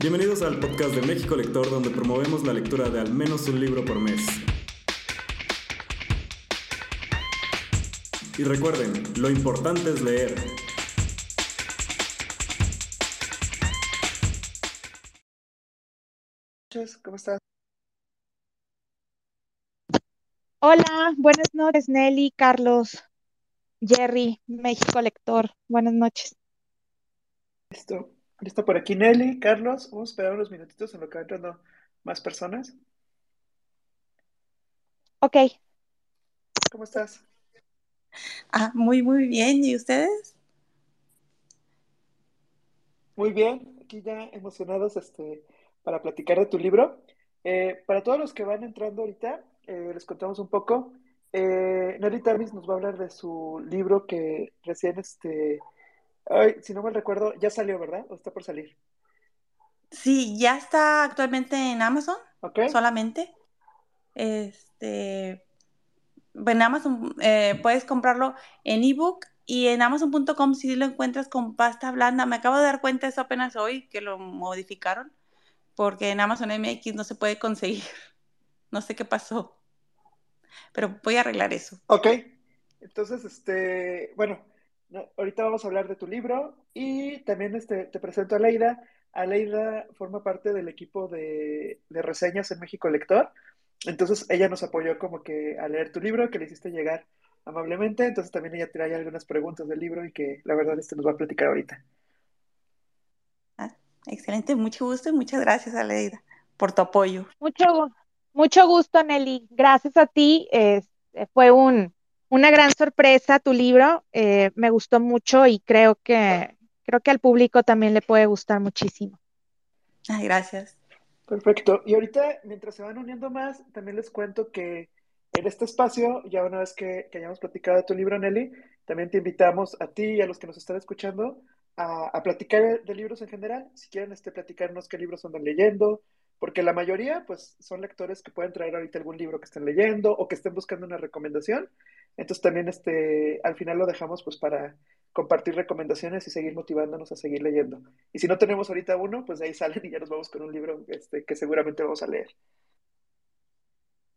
Bienvenidos al podcast de México Lector, donde promovemos la lectura de al menos un libro por mes. Y recuerden, lo importante es leer. ¿Cómo estás? Hola, buenas noches, Nelly, Carlos, Jerry, México Lector. Buenas noches. Listo. Listo por aquí, Nelly, Carlos. Vamos a esperar unos minutitos en lo que van entrando más personas. Ok. ¿Cómo estás? Ah, muy, muy bien. ¿Y ustedes? Muy bien. Aquí ya emocionados este, para platicar de tu libro. Eh, para todos los que van entrando ahorita, eh, les contamos un poco. Eh, Nelly Tavis nos va a hablar de su libro que recién este, Ay, si no me recuerdo, ya salió, ¿verdad? ¿O está por salir? Sí, ya está actualmente en Amazon. Ok. Solamente. Este. En Amazon eh, puedes comprarlo en ebook y en Amazon.com si lo encuentras con pasta blanda. Me acabo de dar cuenta eso apenas hoy que lo modificaron porque en Amazon MX no se puede conseguir. No sé qué pasó. Pero voy a arreglar eso. Ok. Entonces, este, bueno, ahorita vamos a hablar de tu libro y también este, te presento a Leida. Aleida forma parte del equipo de, reseñas en México Lector. Entonces ella nos apoyó como que a leer tu libro, que le hiciste llegar amablemente. Entonces también ella trae algunas preguntas del libro y que la verdad este nos va a platicar ahorita. Ah, excelente, mucho gusto y muchas gracias Aleida por tu apoyo. Mucho, mucho gusto Nelly, gracias a ti. fue un, una gran sorpresa tu libro, eh, me gustó mucho y creo que, creo que al público también le puede gustar muchísimo. Ay, gracias. Perfecto. Y ahorita, mientras se van uniendo más, también les cuento que en este espacio, ya una vez que, hayamos platicado de tu libro, Nelly, también te invitamos a ti y a los que nos están escuchando a, platicar de, libros en general. Si quieren este, platicarnos qué libros andan leyendo, porque la mayoría, pues, son lectores que pueden traer ahorita algún libro que estén leyendo o que estén buscando una recomendación. Entonces también este, al final lo dejamos pues para compartir recomendaciones y seguir motivándonos a seguir leyendo. Y si no tenemos ahorita uno, pues de ahí salen y ya nos vamos con un libro este, que seguramente vamos a leer.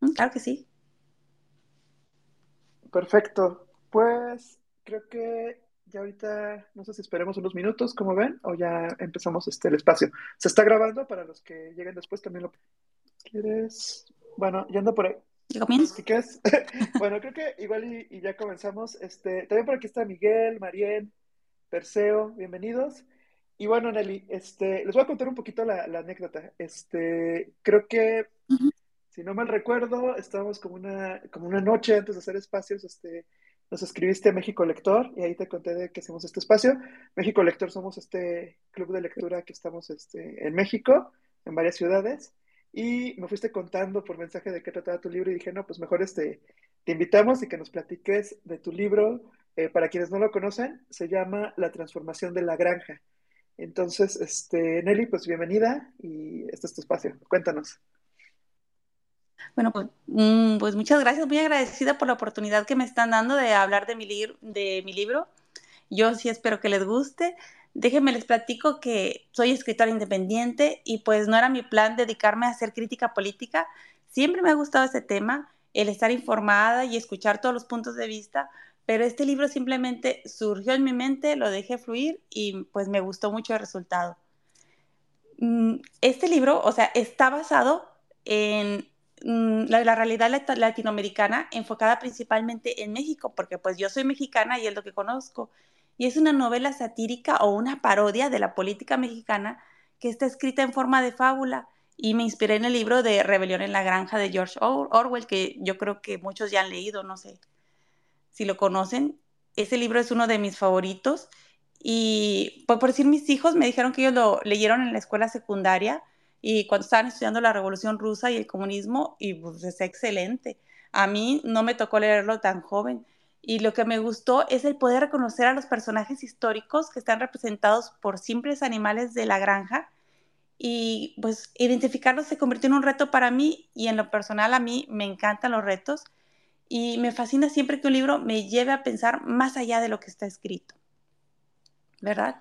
Mm, claro que sí. Perfecto. Pues creo que ya ahorita, no sé si esperemos unos minutos, como ven, o ya empezamos este, el espacio. Se está grabando para los que lleguen después también lo... ¿Quieres? Bueno, ya ando por ahí. ¿Qué es? bueno, creo que igual y, ya comenzamos. Este, también por aquí está Miguel, Mariel, Perseo, bienvenidos. Y bueno, Nelly, este, les voy a contar un poquito la, anécdota. Este, creo que, si no mal recuerdo, estábamos como una, como una noche antes de hacer espacios, este, nos escribiste a México Lector y ahí te conté de que hacemos este espacio. México Lector somos este club de lectura que estamos este, en México, en varias ciudades. Y me fuiste contando por mensaje de qué trataba tu libro y dije, no, pues mejor este, te invitamos y que nos platiques de tu libro. Eh, para quienes no lo conocen, se llama La transformación de la granja. Entonces, este, Nelly, pues bienvenida y este es tu espacio. Cuéntanos. Bueno, pues, mm, pues muchas gracias, muy agradecida por la oportunidad que me están dando de hablar de mi, de mi libro. Yo sí espero que les guste. Déjenme les platico que soy escritora independiente y pues no era mi plan dedicarme a hacer crítica política. Siempre me ha gustado ese tema, el estar informada y escuchar todos los puntos de vista, pero este libro simplemente surgió en mi mente, lo dejé fluir y pues me gustó mucho el resultado. Mm, este libro, o sea, está basado en mm, la, la, realidad latinoamericana enfocada principalmente en México, porque pues yo soy mexicana y es lo que conozco y es una novela satírica o una parodia de la política mexicana que está escrita en forma de fábula y me inspiré en el libro de Rebelión en la Granja de George Orwell, que yo creo que muchos ya han leído, no sé si lo conocen. Ese libro es uno de mis favoritos y por decir mis hijos me dijeron que ellos lo leyeron en la escuela secundaria y cuando estaban estudiando la Revolución Rusa y el comunismo y pues es excelente. A mí no me tocó leerlo tan joven, y lo que me gustó es el poder reconocer a los personajes históricos que están representados por simples animales de la granja y pues identificarlos se convirtió en un reto para mí y en lo personal a mí me encantan los retos y me fascina siempre que un libro me lleve a pensar más allá de lo que está escrito. ¿Verdad?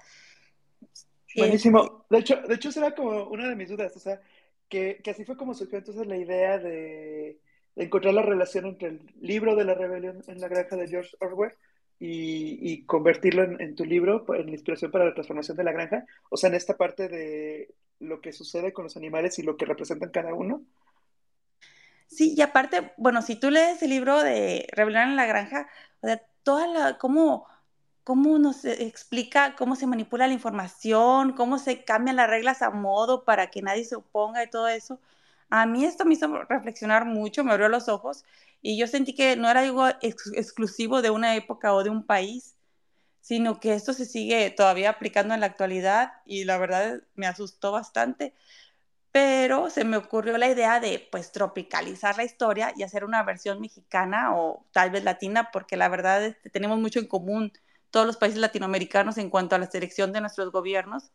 Buenísimo. De hecho, de hecho, será como una de mis dudas, o sea, que, que así fue como surgió entonces la idea de, de, encontrar la relación entre el libro de la rebelión en la granja de George Orwell y, y convertirlo en, en, tu libro, en la inspiración para la transformación de la granja, o sea, en esta parte de lo que sucede con los animales y lo que representan cada uno. Sí, y aparte, bueno, si tú lees el libro de Rebelión en la Granja, o sea, toda la, cómo, cómo nos explica cómo se manipula la información, cómo se cambian las reglas a modo para que nadie se oponga y todo eso. A mí esto me hizo reflexionar mucho, me abrió los ojos y yo sentí que no era algo ex exclusivo de una época o de un país, sino que esto se sigue todavía aplicando en la actualidad y la verdad me asustó bastante pero se me ocurrió la idea de pues tropicalizar la historia y hacer una versión mexicana o tal vez latina, porque la verdad es que tenemos mucho en común todos los países latinoamericanos en cuanto a la selección de nuestros gobiernos.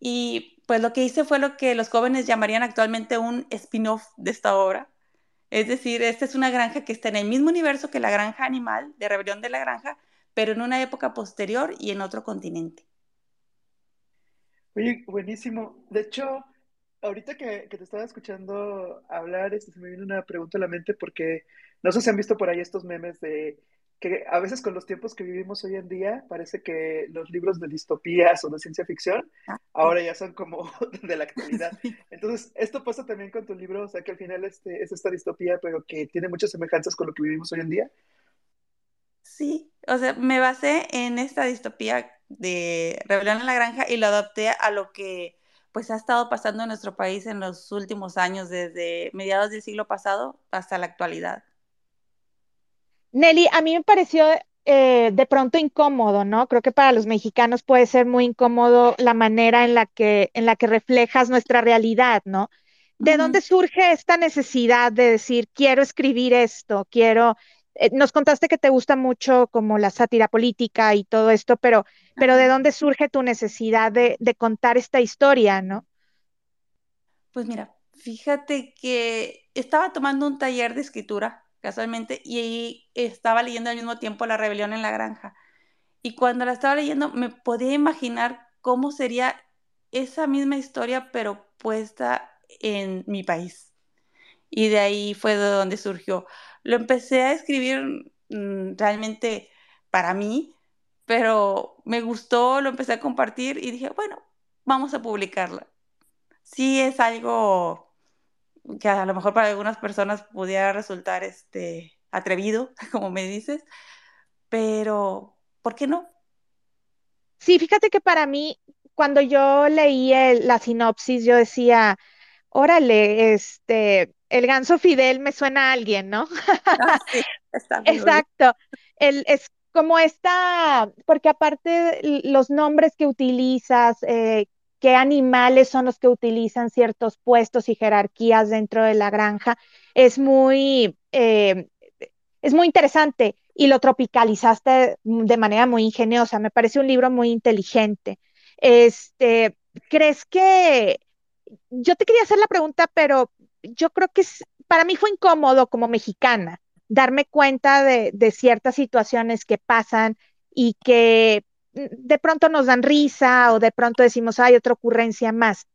Y pues lo que hice fue lo que los jóvenes llamarían actualmente un spin-off de esta obra. Es decir, esta es una granja que está en el mismo universo que la granja animal de Rebelión de la Granja, pero en una época posterior y en otro continente. Oye, buenísimo. De hecho, ahorita que, te estaba escuchando hablar, este, se me viene una pregunta a la mente porque no sé si han visto por ahí estos memes de que a veces con los tiempos que vivimos hoy en día parece que los libros de distopías o de ciencia ficción ah, ahora ya son como de la actualidad. Entonces, esto pasa también con tu libro, o sea que al final este, es esta distopía, pero que tiene muchas semejanzas con lo que vivimos hoy en día. Sí, o sea, me basé en esta distopía de Rebelión en la Granja y lo adapté a lo que pues ha estado pasando en nuestro país en los últimos años, desde mediados del siglo pasado hasta la actualidad. Nelly, a mí me pareció eh, de pronto incómodo, ¿no? Creo que para los mexicanos puede ser muy incómodo la manera en la que, en la que reflejas nuestra realidad, ¿no? ¿De uh -huh. dónde surge esta necesidad de decir, quiero escribir esto, quiero... Eh, nos contaste que te gusta mucho como la sátira política y todo esto, pero, pero ¿de dónde surge tu necesidad de, de contar esta historia, no? Pues mira, fíjate que estaba tomando un taller de escritura casualmente, y estaba leyendo al mismo tiempo La rebelión en la granja. Y cuando la estaba leyendo me podía imaginar cómo sería esa misma historia, pero puesta en mi país. Y de ahí fue de donde surgió. Lo empecé a escribir mmm, realmente para mí, pero me gustó, lo empecé a compartir y dije, bueno, vamos a publicarla. Sí es algo que a lo mejor para algunas personas pudiera resultar este, atrevido, como me dices, pero ¿por qué no? Sí, fíjate que para mí, cuando yo leí el, la sinopsis, yo decía, órale, este, el ganso Fidel me suena a alguien, ¿no? Ah, sí, está Exacto. El, es como esta, porque aparte los nombres que utilizas, eh, qué animales son los que utilizan ciertos puestos y jerarquías dentro de la granja, es muy, eh, es muy interesante y lo tropicalizaste de manera muy ingeniosa. Me parece un libro muy inteligente. Este, ¿crees que yo te quería hacer la pregunta, pero yo creo que para mí fue incómodo como mexicana darme cuenta de, de ciertas situaciones que pasan y que de pronto nos dan risa o de pronto decimos, hay otra ocurrencia más.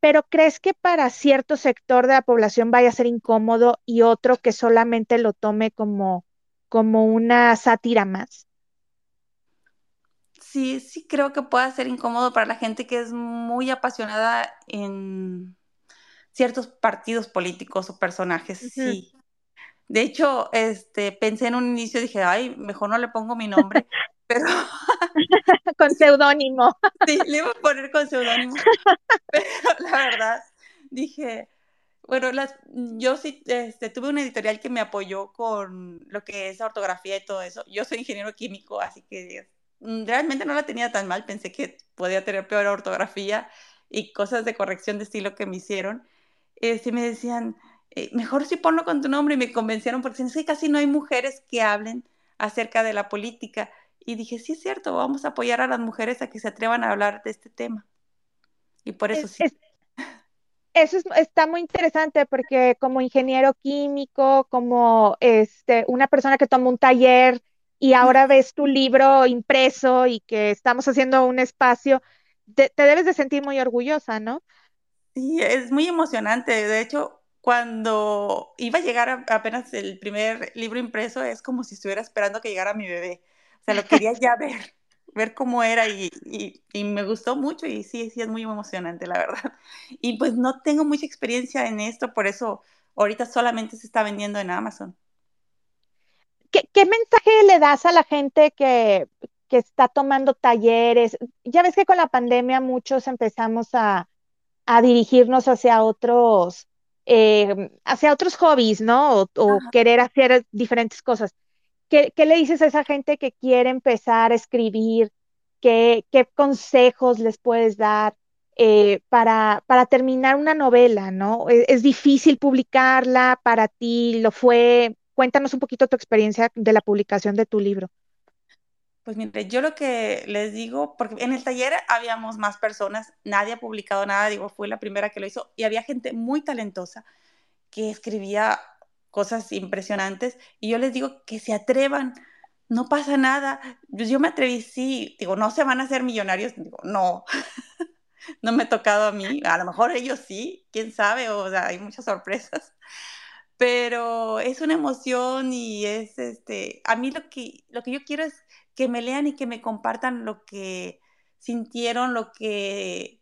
Pero ¿crees que para cierto sector de la población vaya a ser incómodo y otro que solamente lo tome como, como una sátira más? Sí, sí creo que pueda ser incómodo para la gente que es muy apasionada en ciertos partidos políticos o personajes, uh -huh. sí. De hecho, este, pensé en un inicio, dije, ay, mejor no le pongo mi nombre, pero... con seudónimo. sí, le iba a poner con seudónimo. pero la verdad, dije, bueno, las, yo sí este, tuve una editorial que me apoyó con lo que es ortografía y todo eso. Yo soy ingeniero químico, así que mm, realmente no la tenía tan mal. Pensé que podía tener peor ortografía y cosas de corrección de estilo que me hicieron. Eh, sí me decían, eh, mejor si ponlo con tu nombre y me convencieron porque es que casi no hay mujeres que hablen acerca de la política. Y dije, sí es cierto, vamos a apoyar a las mujeres a que se atrevan a hablar de este tema. Y por eso es, sí. Es, eso es, está muy interesante porque como ingeniero químico, como este, una persona que toma un taller y ahora ves tu libro impreso y que estamos haciendo un espacio, te, debes de sentir muy orgullosa, ¿no? Sí, es muy emocionante. De hecho, cuando iba a llegar apenas el primer libro impreso, es como si estuviera esperando que llegara mi bebé. O sea, lo quería ya ver, ver cómo era y, y, me gustó mucho y sí, sí es muy emocionante, la verdad. Y pues no tengo mucha experiencia en esto, por eso ahorita solamente se está vendiendo en Amazon. ¿Qué, qué mensaje le das a la gente que, que está tomando talleres. Ya ves que con la pandemia muchos empezamos a, dirigirnos hacia otros, eh, hacia otros hobbies, ¿no? O, querer hacer diferentes cosas. ¿Qué, le dices a esa gente que quiere empezar a escribir? ¿Qué, consejos les puedes dar eh, para, para, terminar una novela, ¿no? ¿Es, ¿Es, difícil publicarla? ¿Para ti lo fue? Cuéntanos un poquito tu experiencia de la publicación de tu libro. Pues mire, yo lo que les digo, porque en el taller habíamos más personas, nadie ha publicado nada, digo, fue la primera que lo hizo, y había gente muy talentosa que escribía cosas impresionantes, y yo les digo que se atrevan, no pasa nada. Pues yo me atreví, sí, digo, no se van a hacer millonarios, digo, no, no me ha tocado a mí, a lo mejor ellos sí, quién sabe, o sea, hay muchas sorpresas, pero es una emoción y es, este, a mí lo que, lo que yo quiero es que me lean y que me compartan lo que sintieron, lo que,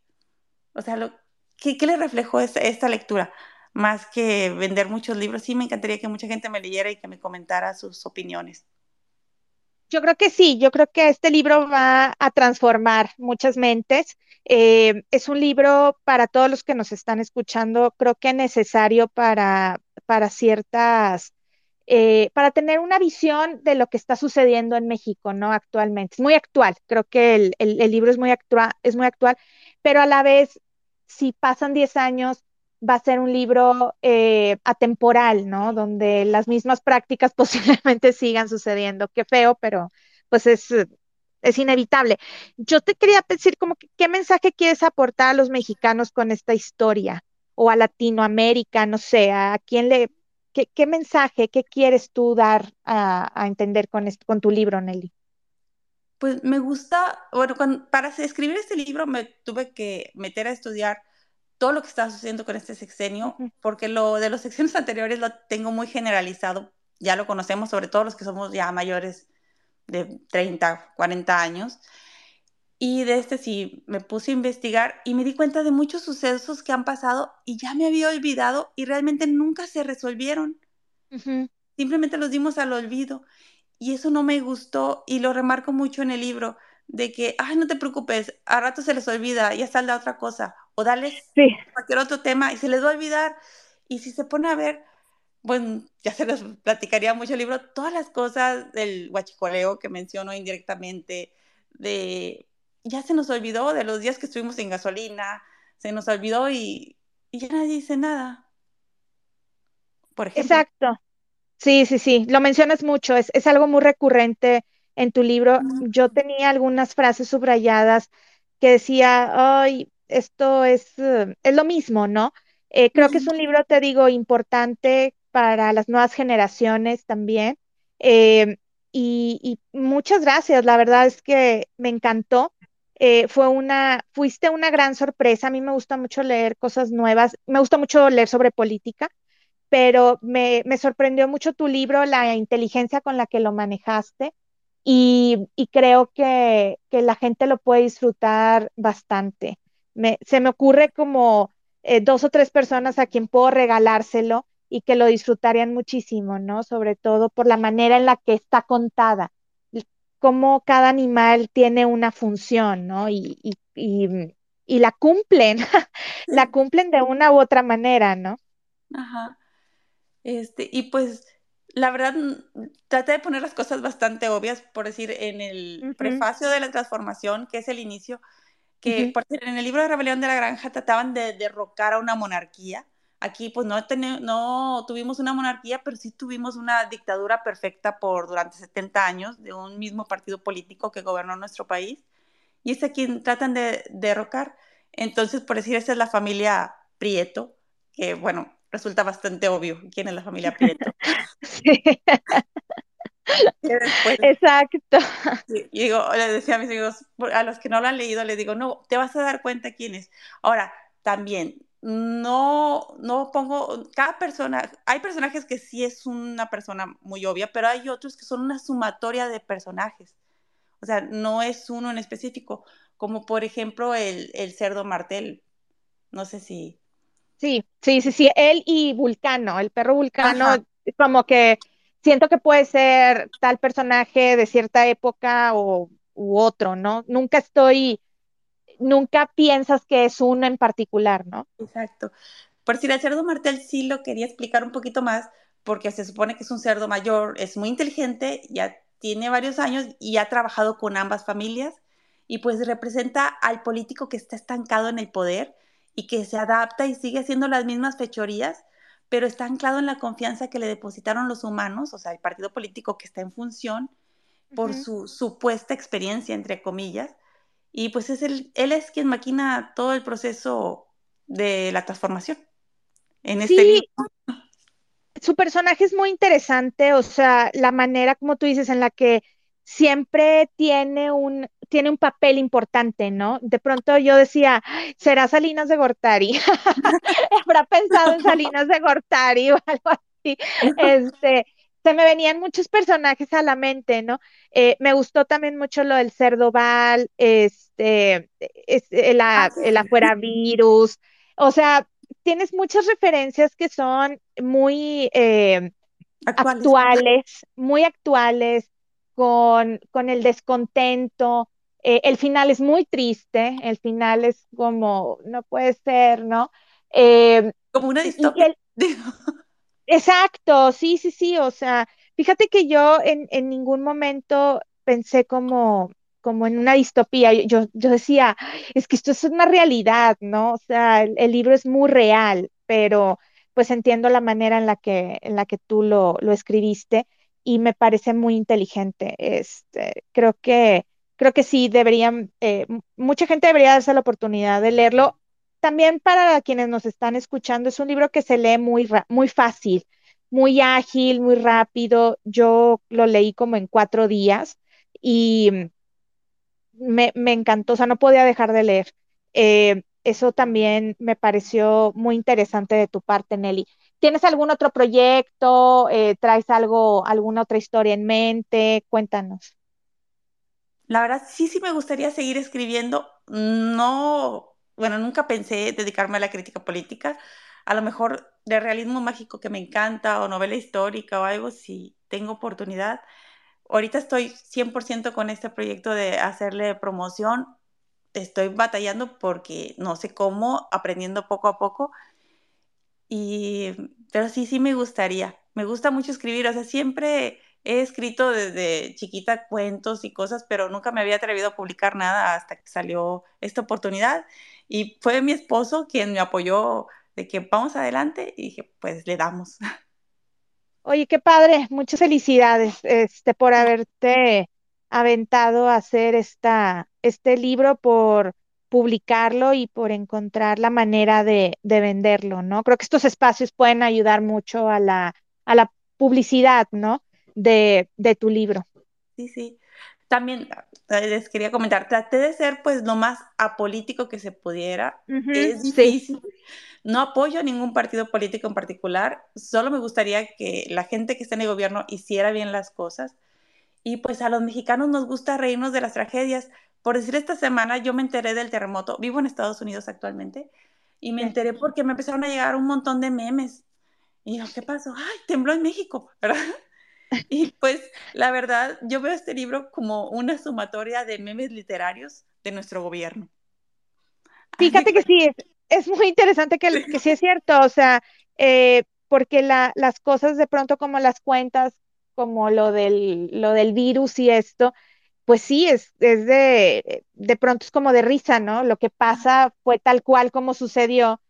o sea, lo, ¿qué, qué les reflejó esta, esta lectura? Más que vender muchos libros, sí me encantaría que mucha gente me leyera y que me comentara sus opiniones. Yo creo que sí, yo creo que este libro va a transformar muchas mentes. Eh, es un libro para todos los que nos están escuchando, creo que necesario para, para ciertas eh, para tener una visión de lo que está sucediendo en México, ¿no? Actualmente. Es muy actual, creo que el, libro es muy, actual, es muy actual, pero a la vez, si pasan 10 años, va a ser un libro eh, atemporal, ¿no? Donde las mismas prácticas posiblemente sigan sucediendo. Qué feo, pero pues es, es inevitable. Yo te quería decir como qué mensaje quieres aportar a los mexicanos con esta historia o a Latinoamérica, no sé, a quién le, ¿Qué, mensaje, qué quieres tú dar a, entender con, con tu libro, Nelly? Pues me gusta, bueno, para escribir este libro me tuve que meter a estudiar todo lo que está sucediendo con este sexenio, porque lo de los sexenios anteriores lo tengo muy generalizado, ya lo conocemos, sobre todo los que somos ya mayores de 30, 40 años. Y de este sí, me puse a investigar y me di cuenta de muchos sucesos que han pasado y ya me había olvidado y realmente nunca se resolvieron. Simplemente los dimos al olvido. Y eso no me gustó y lo remarco mucho en el libro, de que, ay, no te preocupes, a rato se les olvida, ya sale otra cosa. O dale cualquier otro tema y se les va a olvidar. Y si se pone a ver, bueno, ya se les platicaría mucho el libro, todas las cosas del huachicoleo que menciono indirectamente, de ya se nos olvidó de los días que estuvimos sin gasolina, se nos olvidó y, ya nadie dice nada. Por ejemplo. Exacto. Sí, sí, sí, lo mencionas mucho, es, es algo muy recurrente en tu libro. Yo tenía algunas frases subrayadas que decía, ay, esto es, eh, es lo mismo, ¿no? Eh, creo que es un libro, te digo, importante para las nuevas generaciones también. Eh, y, y, muchas gracias, la verdad es que me encantó. Eh, fue una, fuiste una gran sorpresa. A mí me gusta mucho leer cosas nuevas, me gusta mucho leer sobre política, pero me, sorprendió mucho tu libro, la inteligencia con la que lo manejaste y, creo que, la gente lo puede disfrutar bastante. se me ocurre como eh, dos o tres personas a quien puedo regalárselo y que lo disfrutarían muchísimo, ¿no? Sobre todo por la manera en la que está contada cómo cada animal tiene una función, ¿no? Y, la cumplen, la cumplen de una u otra manera, ¿no? Ajá. Este, y pues la verdad, traté de poner las cosas bastante obvias, por decir, en el prefacio de la transformación, que es el inicio, que por decir, en el libro de Rebelión de la Granja trataban de derrocar a una monarquía Aquí pues no, no tuvimos una monarquía, pero sí tuvimos una dictadura perfecta por durante 70 años de un mismo partido político que gobernó nuestro país. Y es a quien tratan de derrocar. Entonces, por decir, esa es la familia Prieto, que bueno, resulta bastante obvio quién es la familia Prieto. Exacto. Y digo, le decía a mis amigos, a los que no lo han leído, les digo, no, te vas a dar cuenta quién es. Ahora, también, no, no pongo, cada persona, hay personajes que sí es una persona muy obvia, pero hay otros que son una sumatoria de personajes. O sea, no es uno en específico, como por ejemplo el, el cerdo martel. No sé si... Sí, sí, sí, sí, él y Vulcano, el perro Vulcano, como que siento que puede ser tal personaje de cierta época o u otro, ¿no? Nunca estoy nunca piensas que es uno en particular, ¿no? Exacto. Por si el cerdo martel sí lo quería explicar un poquito más, porque se supone que es un cerdo mayor, es muy inteligente, ya tiene varios años y ha trabajado con ambas familias y pues representa al político que está estancado en el poder y que se adapta y sigue haciendo las mismas fechorías, pero está anclado en la confianza que le depositaron los humanos, o sea, el partido político que está en función por su supuesta experiencia, entre comillas, y pues es él, él es quien maquina todo el proceso de la transformación en este libro. Su personaje es muy interesante, o sea, la manera, como tú dices, en la que siempre tiene un, tiene un papel importante, ¿no? De pronto yo decía, será Salinas de Gortari, habrá pensado en Salinas de Gortari o algo así. Este, se me venían muchos personajes a la mente, ¿no? Eh, me gustó también mucho lo del cerdoval, este, es, el, el afuera virus, o sea, tienes muchas referencias que son muy eh, actuales. muy actuales, con, con el descontento. Eh, el final es muy triste, el final es como, no puede ser, ¿no? como una distopía. Exacto, sí, sí, sí, o sea, fíjate que yo en, en ningún momento pensé como, como en una distopía, yo, yo decía, es que esto es una realidad, ¿no? O sea, el, libro es muy real, pero pues entiendo la manera en la que, en la que tú lo, lo escribiste y me parece muy inteligente. Este, creo que, creo que sí deberían, eh, mucha gente debería darse la oportunidad de leerlo también para quienes nos están escuchando, es un libro que se lee muy, muy fácil, muy ágil, muy rápido. Yo lo leí como en cuatro días y me, encantó, o sea, no podía dejar de leer. Eh, eso también me pareció muy interesante de tu parte, Nelly. ¿Tienes algún otro proyecto? Eh, ¿Traes algo, alguna otra historia en mente? Cuéntanos. La verdad, sí, sí me gustaría seguir escribiendo. No bueno, nunca pensé dedicarme a la crítica política. A lo mejor de realismo mágico que me encanta o novela histórica o algo, si tengo oportunidad. Ahorita estoy 100% con este proyecto de hacerle promoción. Estoy batallando porque no sé cómo, aprendiendo poco a poco. Y, pero sí, sí me gustaría. Me gusta mucho escribir. O sea, siempre he escrito desde chiquita cuentos y cosas, pero nunca me había atrevido a publicar nada hasta que salió esta oportunidad. Y fue mi esposo quien me apoyó de que vamos adelante y dije, pues le damos. Oye, qué padre, muchas felicidades este, por haberte aventado a hacer esta, este libro, por publicarlo y por encontrar la manera de, de venderlo, ¿no? Creo que estos espacios pueden ayudar mucho a la, a la publicidad, ¿no? De, de tu libro. Sí, sí también eh, les quería comentar, traté de ser pues lo más apolítico que se pudiera. es difícil. No apoyo a ningún partido político en particular, solo me gustaría que la gente que está en el gobierno hiciera bien las cosas. Y pues a los mexicanos nos gusta reírnos de las tragedias. Por decir, esta semana yo me enteré del terremoto, vivo en Estados Unidos actualmente, y me enteré porque me empezaron a llegar un montón de memes. Y yo, ¿qué pasó? ¡Ay, tembló en México! ¿verdad? Y pues la verdad, yo veo este libro como una sumatoria de memes literarios de nuestro gobierno. Fíjate que sí, es, muy interesante que, que, sí es cierto, o sea, eh, porque la, las cosas de pronto como las cuentas, como lo del, lo del virus y esto, pues sí, es, es de, de pronto es como de risa, ¿no? Lo que pasa fue tal cual como sucedió,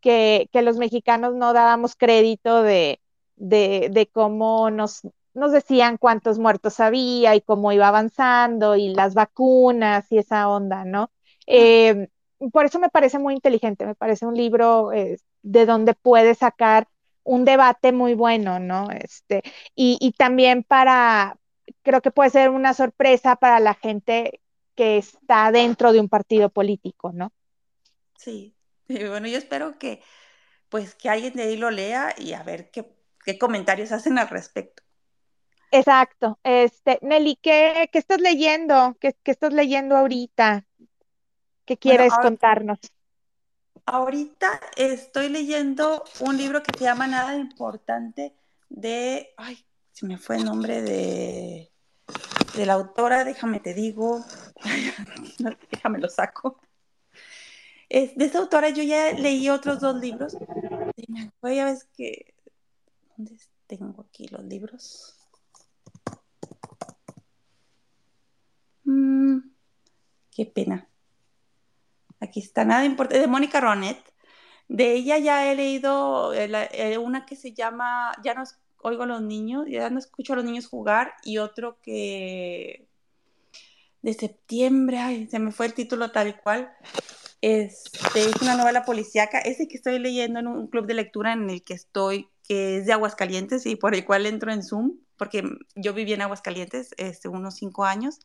que, que los mexicanos no dábamos crédito de, de, de cómo nos, nos decían cuántos muertos había y cómo iba avanzando y las vacunas y esa onda, ¿no? Eh, por eso me parece muy inteligente, me parece un libro eh, de donde puede sacar un debate muy bueno, ¿no? Este, y, y también para, creo que puede ser una sorpresa para la gente que está dentro de un partido político, ¿no? Sí, bueno, yo espero que pues que alguien de ahí lo lea y a ver qué, qué comentarios hacen al respecto. Exacto. Este, Nelly, ¿qué, qué estás leyendo? ¿Qué, ¿Qué, estás leyendo ahorita? ¿Qué quieres bueno, contarnos? Ahorita estoy leyendo un libro que se llama Nada Importante de, ay, se me fue el nombre de, de la autora, déjame te digo, déjame lo saco. Es, de esa autora yo ya leí otros dos libros. Voy a ver que, ¿dónde tengo aquí los libros? Mm, qué pena. Aquí está, nada importante, de Mónica Ronet. De ella ya he leído eh, una que se llama Ya no oigo a los niños, ya no escucho a los niños jugar, y otro que de septiembre, ay, se me fue el título tal cual. Este, es una novela policíaca, ese que estoy leyendo en un club de lectura en el que estoy, que es de Aguascalientes y por el cual entro en Zoom, porque yo viví en Aguascalientes este, unos cinco años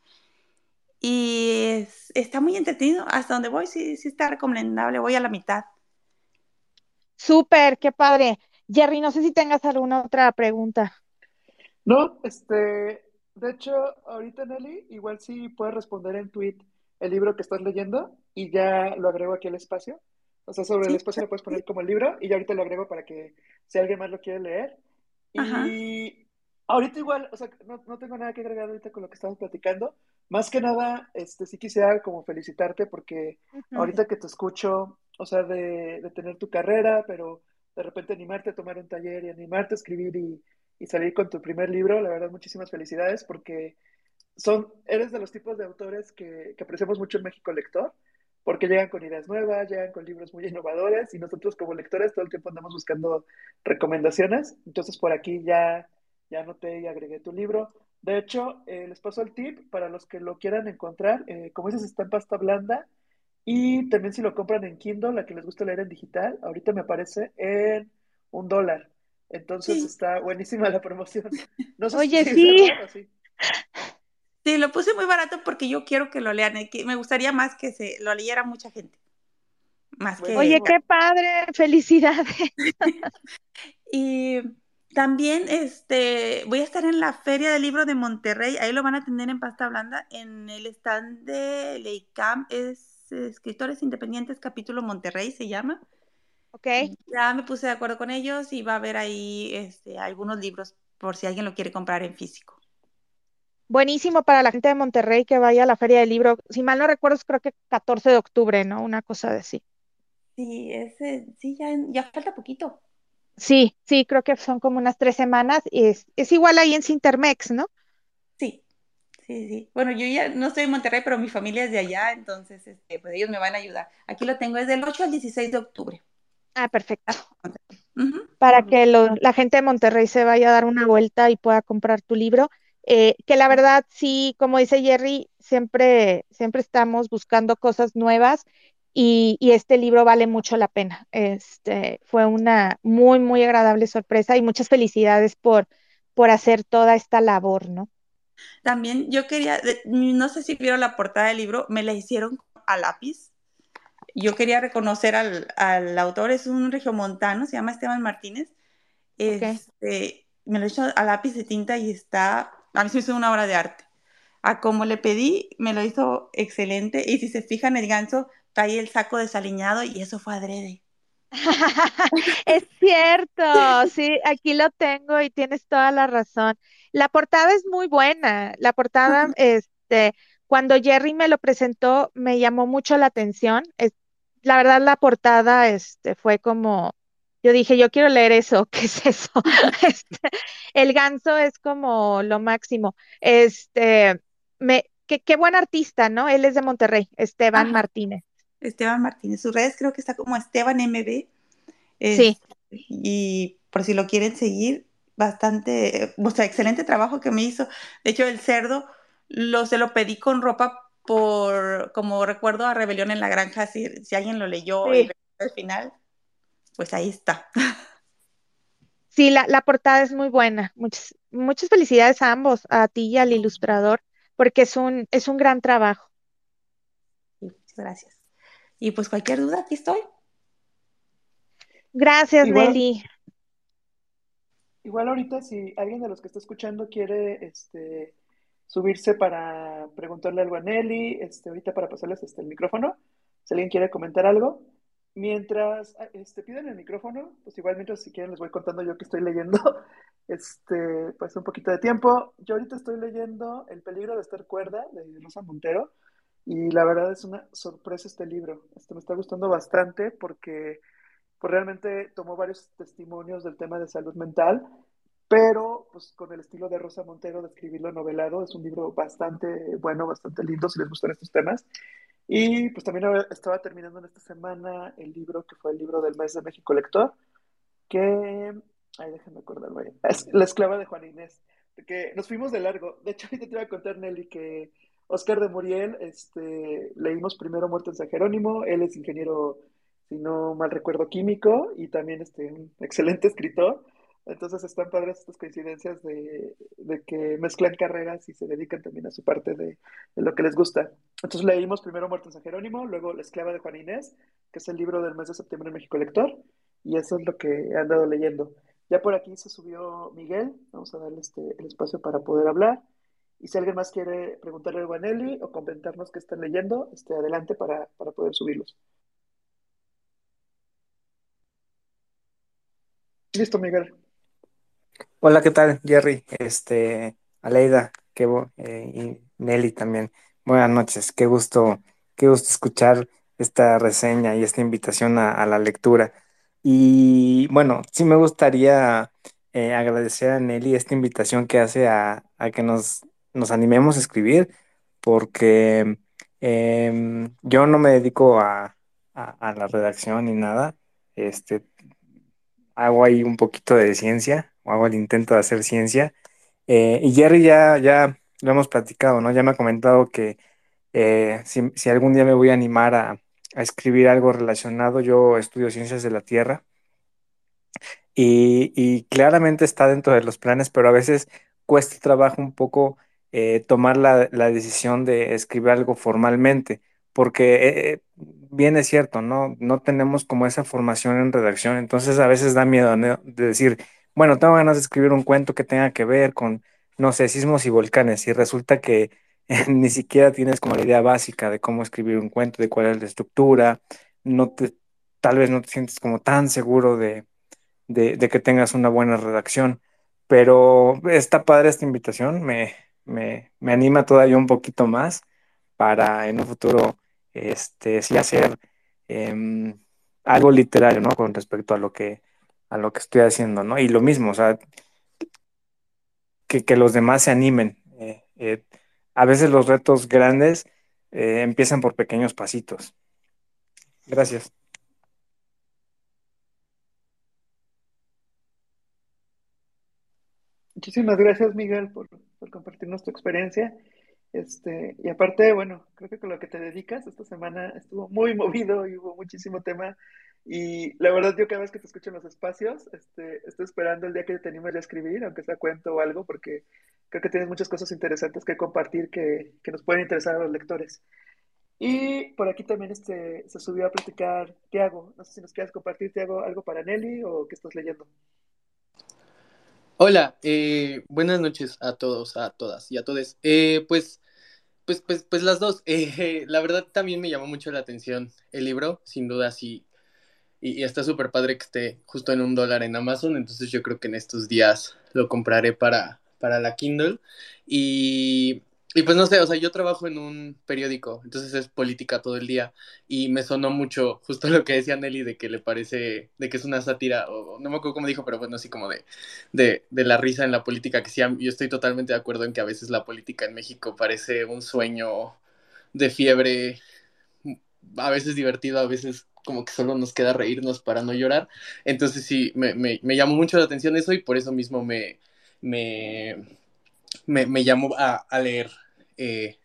y es, está muy entretenido. Hasta donde voy, sí, sí está recomendable. Voy a la mitad. Súper, qué padre. Jerry, no sé si tengas alguna otra pregunta. No, este, de hecho, ahorita Nelly, igual sí puedes responder en tweet el libro que estás leyendo y ya lo agrego aquí al espacio. O sea, sobre Sí. el espacio lo puedes poner como el libro y ya ahorita lo agrego para que si alguien más lo quiere leer. Ajá. Y ahorita igual, o sea, no, no tengo nada que agregar ahorita con lo que estamos platicando. Más que nada, este, sí quisiera como felicitarte porque ahorita que te escucho, o sea, de, de tener tu carrera, pero de repente animarte a tomar un taller y animarte a escribir y, y salir con tu primer libro, la verdad, muchísimas felicidades porque son, eres de los tipos de autores que, que apreciamos mucho en México Lector, porque llegan con ideas nuevas, llegan con libros muy innovadores y nosotros como lectores todo el tiempo andamos buscando recomendaciones. Entonces por aquí ya, ya anoté y agregué tu libro. De hecho, eh, les paso el tip para los que lo quieran encontrar. Eh, como dices, está en pasta blanda y también si lo compran en Kindle, la que les gusta leer en digital, ahorita me aparece en un dólar. Entonces Sí, está buenísima la promoción. No sé Oye, si sí, sí. sí, lo puse muy barato porque yo quiero que lo lean. y que Me gustaría más que se lo leyera mucha gente. Más que. oye, qué padre, felicidades. Y también este, voy a estar en la Feria del Libro de Monterrey. Ahí lo van a tener en pasta blanda. En el stand de Leicam. Es Escritores Independientes Capítulo Monterrey, se llama. Ok, Ya me puse de acuerdo con ellos y va a haber ahí este, algunos libros por si alguien lo quiere comprar en físico. buenísimo para la gente de Monterrey que vaya a la Feria del Libro. Si mal no recuerdo, creo que 14 de octubre, ¿no? Una cosa de así. Sí, ese, sí, ya, ya falta poquito. Sí, sí, creo que son como unas tres semanas. y Es, es igual ahí en Cintermex, ¿no? Sí, sí, sí. Bueno, yo ya no estoy en Monterrey, pero mi familia es de allá, entonces este, pues ellos me van a ayudar. Aquí lo tengo, es del 8 al 16 de octubre. Ah, perfecto. Para que lo- la gente de Monterrey se vaya a dar una vuelta y pueda comprar tu libro. Eh, que la verdad, sí, como dice Jerry, siempre, siempre estamos buscando cosas nuevas y, y este libro vale mucho la pena. Este, fue una muy, muy agradable sorpresa y muchas felicidades por, por hacer toda esta labor, ¿no? También yo quería, no sé si vieron la portada del libro, me la hicieron a lápiz. Yo quería reconocer al, al autor, es un regiomontano, se llama Esteban Martínez. Este, me lo he hecho a lápiz de tinta y está, a mí se me hizo una obra de arte. A como le pedí, me lo hizo excelente. Y si se fijan, el ganso trae el saco desaliñado y eso fue adrede. Es cierto, sí, aquí lo tengo y tienes toda la razón. La portada es muy buena. La portada, este, cuando Jerry me lo presentó, me llamó mucho la atención. Es- la verdad, la portada, este, fue como, yo dije, yo quiero leer eso, ¿qué es eso? Este, el ganso es como lo máximo. Este, me, qué, qué buen artista, ¿no? Él es de Monterrey, Esteban Ajá. Martínez. Esteban Martínez. Sus redes creo que está como Esteban MB. Sí. Y por si lo quieren seguir, bastante, o sea, excelente trabajo que me hizo. De hecho, el cerdo lo, se lo pedí con ropa por, como recuerdo a Rebelión en la Granja, si, si alguien lo leyó y Sí. al final, pues ahí está. Sí, la, la portada es muy buena, muchas, muchas felicidades a ambos, a ti y al ilustrador, porque es un, es un gran trabajo. Muchas gracias. Y pues cualquier duda, aquí estoy. Gracias, Nelly. Igual ahorita si alguien de los que está escuchando quiere este, subirse para preguntarle algo a Nelly, este, ahorita para pasarles este, el micrófono, si alguien quiere comentar algo. Mientras ah, este, piden el micrófono, pues igual mientras si quieren les voy contando yo que estoy leyendo, este, pues un poquito de tiempo. Yo ahorita estoy leyendo El peligro de estar cuerda de Rosa Montero y la verdad es una sorpresa este libro. Este me está gustando bastante porque pues realmente tomó varios testimonios del tema de salud mental, pero pues con el estilo de Rosa Montero de escribirlo novelado, es un libro bastante bueno, bastante lindo si les gustan estos temas. Y pues también estaba terminando en esta semana el libro que fue el libro del mes de México Lector, que, ay, déjenme acordar, vaya, es La esclava de Juan Inés, que nos fuimos de largo. De hecho, ahorita te iba a contar, Nelly, que Oscar de Muriel, este, leímos primero Muerte en San Jerónimo, él es ingeniero si no mal recuerdo, químico y también este, un excelente escritor. Entonces están padres estas coincidencias de, que mezclan carreras y se dedican también a su parte de, lo que les gusta. Entonces leímos primero Muerto en San Jerónimo, luego La esclava de Juan Inés, que es el libro del mes de septiembre en México Lector, y eso es lo que he andado leyendo. Ya por aquí se subió Miguel, vamos a darle este, el espacio para poder hablar. Y si alguien más quiere preguntarle algo a Nelly o comentarnos qué están leyendo, este, adelante para, para poder subirlos. Listo, Miguel. Hola, ¿qué tal, Jerry? Este, Aleida, qué eh, y Nelly también. Buenas noches, qué gusto, qué gusto escuchar esta reseña y esta invitación a, la lectura. Y bueno, sí me gustaría eh, agradecer a Nelly esta invitación que hace a, que nos, nos, animemos a escribir, porque em, yo no me dedico a, a, la redacción ni nada. Este, hago ahí un poquito de ciencia, o hago el intento de hacer ciencia. Eh, y Jerry ya, ya lo hemos platicado, ¿no? Ya me ha comentado que eh, si, algún día me voy a animar a, escribir algo relacionado, yo estudio ciencias de la Tierra. Y, claramente está dentro de los planes, pero a veces cuesta trabajo un poco eh, tomar la, la, decisión de escribir algo formalmente porque eh, bien es cierto, ¿no? No tenemos como esa formación en redacción, entonces a veces da miedo de decir, bueno, tengo ganas de escribir un cuento que tenga que ver con, no sé, sismos y volcanes, y resulta que ni siquiera tienes como la idea básica de cómo escribir un cuento, de cuál es la estructura, no te, tal vez no te sientes como tan seguro de, de, que tengas una buena redacción, pero está padre esta invitación, me, me, me anima todavía un poquito más para en un futuro este, sí hacer em, algo literario, ¿no? Con respecto a lo que, a lo que estoy haciendo, ¿no? Y lo mismo, o sea, que, los demás se animen. Eh, eh, a veces los retos grandes eh, empiezan por pequeños pasitos. Gracias. Muchísimas gracias, Miguel, por, por compartirnos tu experiencia. Este, y aparte, bueno, creo que con lo que te dedicas, esta semana estuvo muy movido y hubo muchísimo tema. Y la verdad, yo cada vez que te escucho en los espacios, este, estoy esperando el día que te animes a escribir, aunque sea cuento o algo, porque creo que tienes muchas cosas interesantes que compartir que, que nos pueden interesar a los lectores. Y por aquí también este, se subió a platicar Tiago. No sé si nos quieres compartir, Tiago, algo para Nelly o qué estás leyendo. Hola, eh, buenas noches a todos, a todas y a todos. Eh, pues, pues, pues, pues las dos. Eh, la verdad también me llamó mucho la atención el libro, sin duda sí. Y, y está súper padre que esté justo en un dólar en Amazon, entonces yo creo que en estos días lo compraré para, para la Kindle. Y y pues no sé, o sea, yo trabajo en un periódico, entonces es política todo el día y me sonó mucho justo lo que decía Nelly de que le parece, de que es una sátira, o no me acuerdo cómo dijo, pero bueno, así como de, de, de la risa en la política, que sí, yo estoy totalmente de acuerdo en que a veces la política en México parece un sueño de fiebre, a veces divertido, a veces como que solo nos queda reírnos para no llorar. Entonces sí, me, me, me llamó mucho la atención eso y por eso mismo me, me, me, me llamó a leer eh,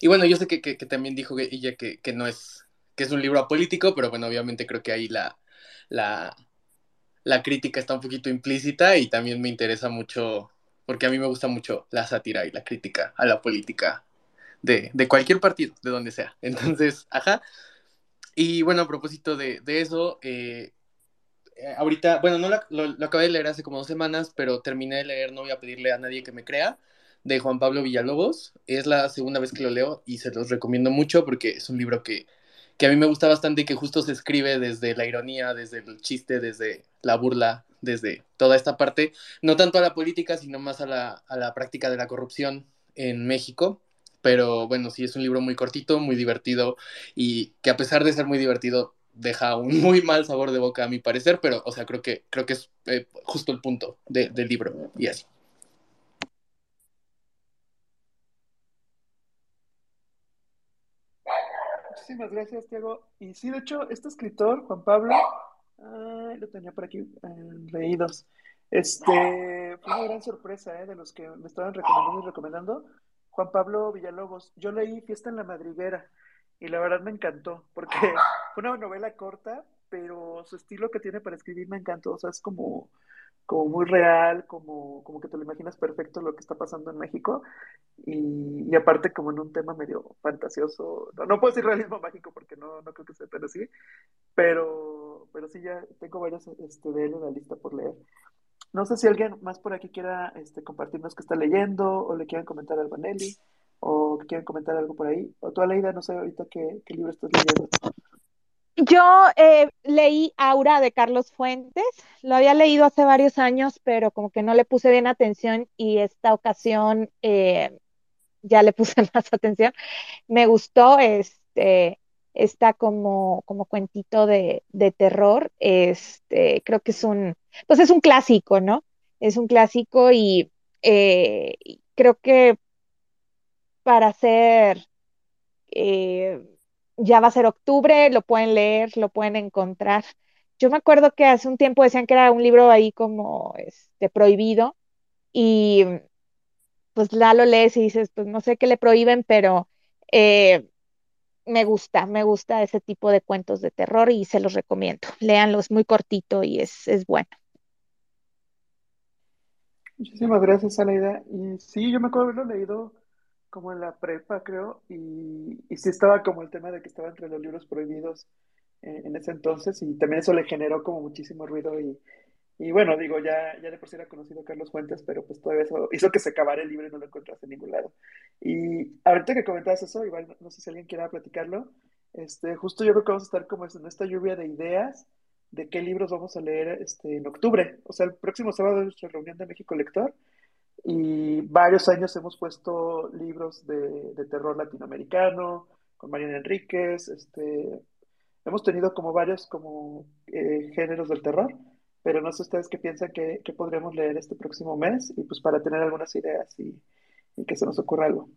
y bueno, yo sé que, también dijo ella que, no es, que es un libro apolítico, pero bueno, obviamente creo que ahí la, la, la crítica está un poquito implícita y también me interesa mucho porque a mí me gusta mucho la sátira y la crítica a la política de, de cualquier partido, de donde sea. Entonces, ajá. Y bueno, a propósito de, de eso, eh, eh, ahorita, bueno, no lo, lo, acabé de leer hace como dos semanas, pero terminé de leer No voy a pedirle a nadie que me crea, de Juan Pablo Villalobos. Es la segunda vez que lo leo y se los recomiendo mucho porque es un libro que, que a mí me gusta bastante y que justo se escribe desde la ironía, desde el chiste, desde la burla, desde toda esta parte, no tanto a la política, sino más a la, a la práctica de la corrupción en México. Pero bueno, sí, es un libro muy cortito, muy divertido y que a pesar de ser muy divertido, deja un muy mal sabor de boca a mi parecer, pero, o sea, creo que, creo que es eh, justo el punto de, del libro y así. Muchísimas gracias, Tiago. Y sí, de hecho, este escritor, Juan Pablo, lo tenía por aquí en leídos. Este, fue una gran sorpresa, ¿eh? De los que me estaban recomendando y recomendando. Juan Pablo Villalobos. Yo leí Fiesta en la Madriguera y la verdad me encantó, porque fue una novela corta, pero su estilo que tiene para escribir me encantó, o sea, es como, como muy real, como, como que te lo imaginas perfecto lo que está pasando en México, y, aparte como en un tema medio fantasioso, no, no, puedo decir realismo mágico porque no, no creo que sea tan así, pero, pero sí ya tengo varios este, de él en la lista por leer. No sé si alguien más por aquí quiera este, compartirnos qué está leyendo o le quieran comentar algo a Nelly o que quieren comentar algo por ahí. O tú, Aleida, no sé ahorita qué, qué libro estás leyendo. Yo eh, leí Aura de Carlos Fuentes, lo había leído hace varios años, pero como que no le puse bien atención y esta ocasión eh, ya le puse más atención. Me gustó, este, está como, como cuentito de, de terror, este, creo que es un, pues es un clásico, ¿no? Es un clásico y eh, creo que para hacer, eh, ya va a ser octubre, lo pueden leer, lo pueden encontrar. Yo me acuerdo que hace un tiempo decían que era un libro ahí como este, prohibido y pues la lo lees y dices, pues no sé qué le prohíben, pero eh, me gusta, me gusta ese tipo de cuentos de terror y se los recomiendo. Léanlo, es muy cortito y es, es bueno. Muchísimas gracias, Aleida. Y sí, yo me acuerdo haberlo leído como en la prepa, creo, y, y sí estaba como el tema de que estaba entre los libros prohibidos eh, en ese entonces, y también eso le generó como muchísimo ruido, y, y bueno, digo, ya, ya de por sí era conocido Carlos Fuentes, pero pues todavía eso hizo que se acabara el libro y no lo encontrás en ningún lado. Y ahorita que comentabas eso, igual no sé si alguien quiera platicarlo, este, justo yo creo que vamos a estar como en esta lluvia de ideas de qué libros vamos a leer este, en octubre. O sea, el próximo sábado es nuestra reunión de México Lector y varios años hemos puesto libros de, terror latinoamericano, con Mariana Enríquez, este, hemos tenido como varios como eh, géneros del terror, pero no sé ustedes qué piensan que, que, podríamos leer este próximo mes y pues para tener algunas ideas y, y que se nos ocurra algo.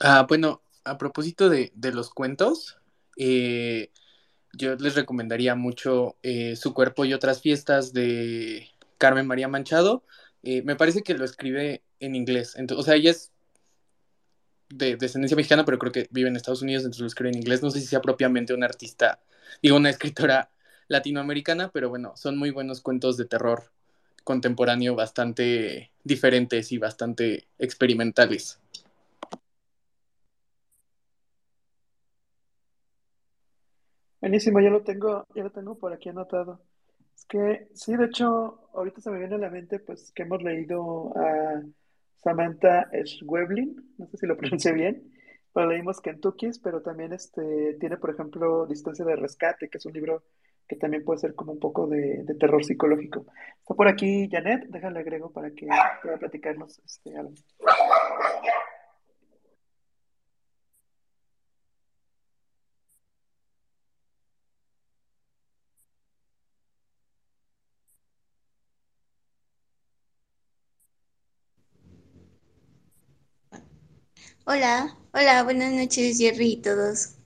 Ah, bueno, a propósito de, de los cuentos, eh, yo les recomendaría mucho eh, Su cuerpo y otras fiestas de Carmen María Manchado. Eh, me parece que lo escribe en inglés. Entonces, o sea, ella es de descendencia mexicana, pero creo que vive en Estados Unidos, entonces lo escribe en inglés. No sé si sea propiamente una artista, digo, una escritora latinoamericana, pero bueno, son muy buenos cuentos de terror contemporáneo, bastante diferentes y bastante experimentales. Buenísimo, ya lo tengo, ya lo tengo por aquí anotado. Que sí, de hecho, ahorita se me viene a la mente pues que hemos leído a Samantha Schweblin, no sé si lo pronuncié bien, pero leímos Kentucky's, pero también este tiene, por ejemplo, Distancia de Rescate, que es un libro que también puede ser como un poco de, de terror psicológico. Está por aquí Janet, déjale agrego para que pueda platicarnos este, algo. Hola, hola, buenas noches, Jerry y todos.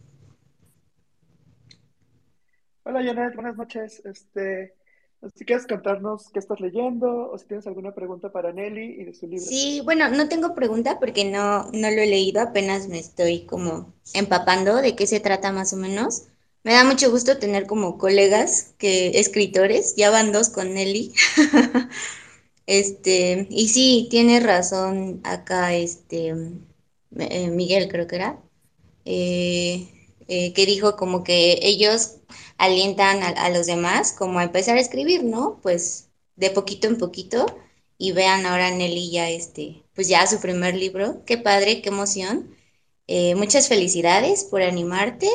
Hola, Janet, buenas noches. Este, si quieres contarnos qué estás leyendo o si tienes alguna pregunta para Nelly y de su libro. Sí, bueno, no tengo pregunta porque no, no lo he leído, apenas me estoy como empapando de qué se trata más o menos, Me da mucho gusto tener como colegas que escritores, ya van dos con Nelly. Este, y sí, tiene razón acá, este, eh, Miguel creo que era, eh, eh, que dijo como que ellos alientan a, los demás como a empezar a escribir, ¿no? Pues de poquito en poquito y vean ahora Nelly ya este, pues ya su primer libro. Qué padre, qué emoción. Muchas felicidades por animarte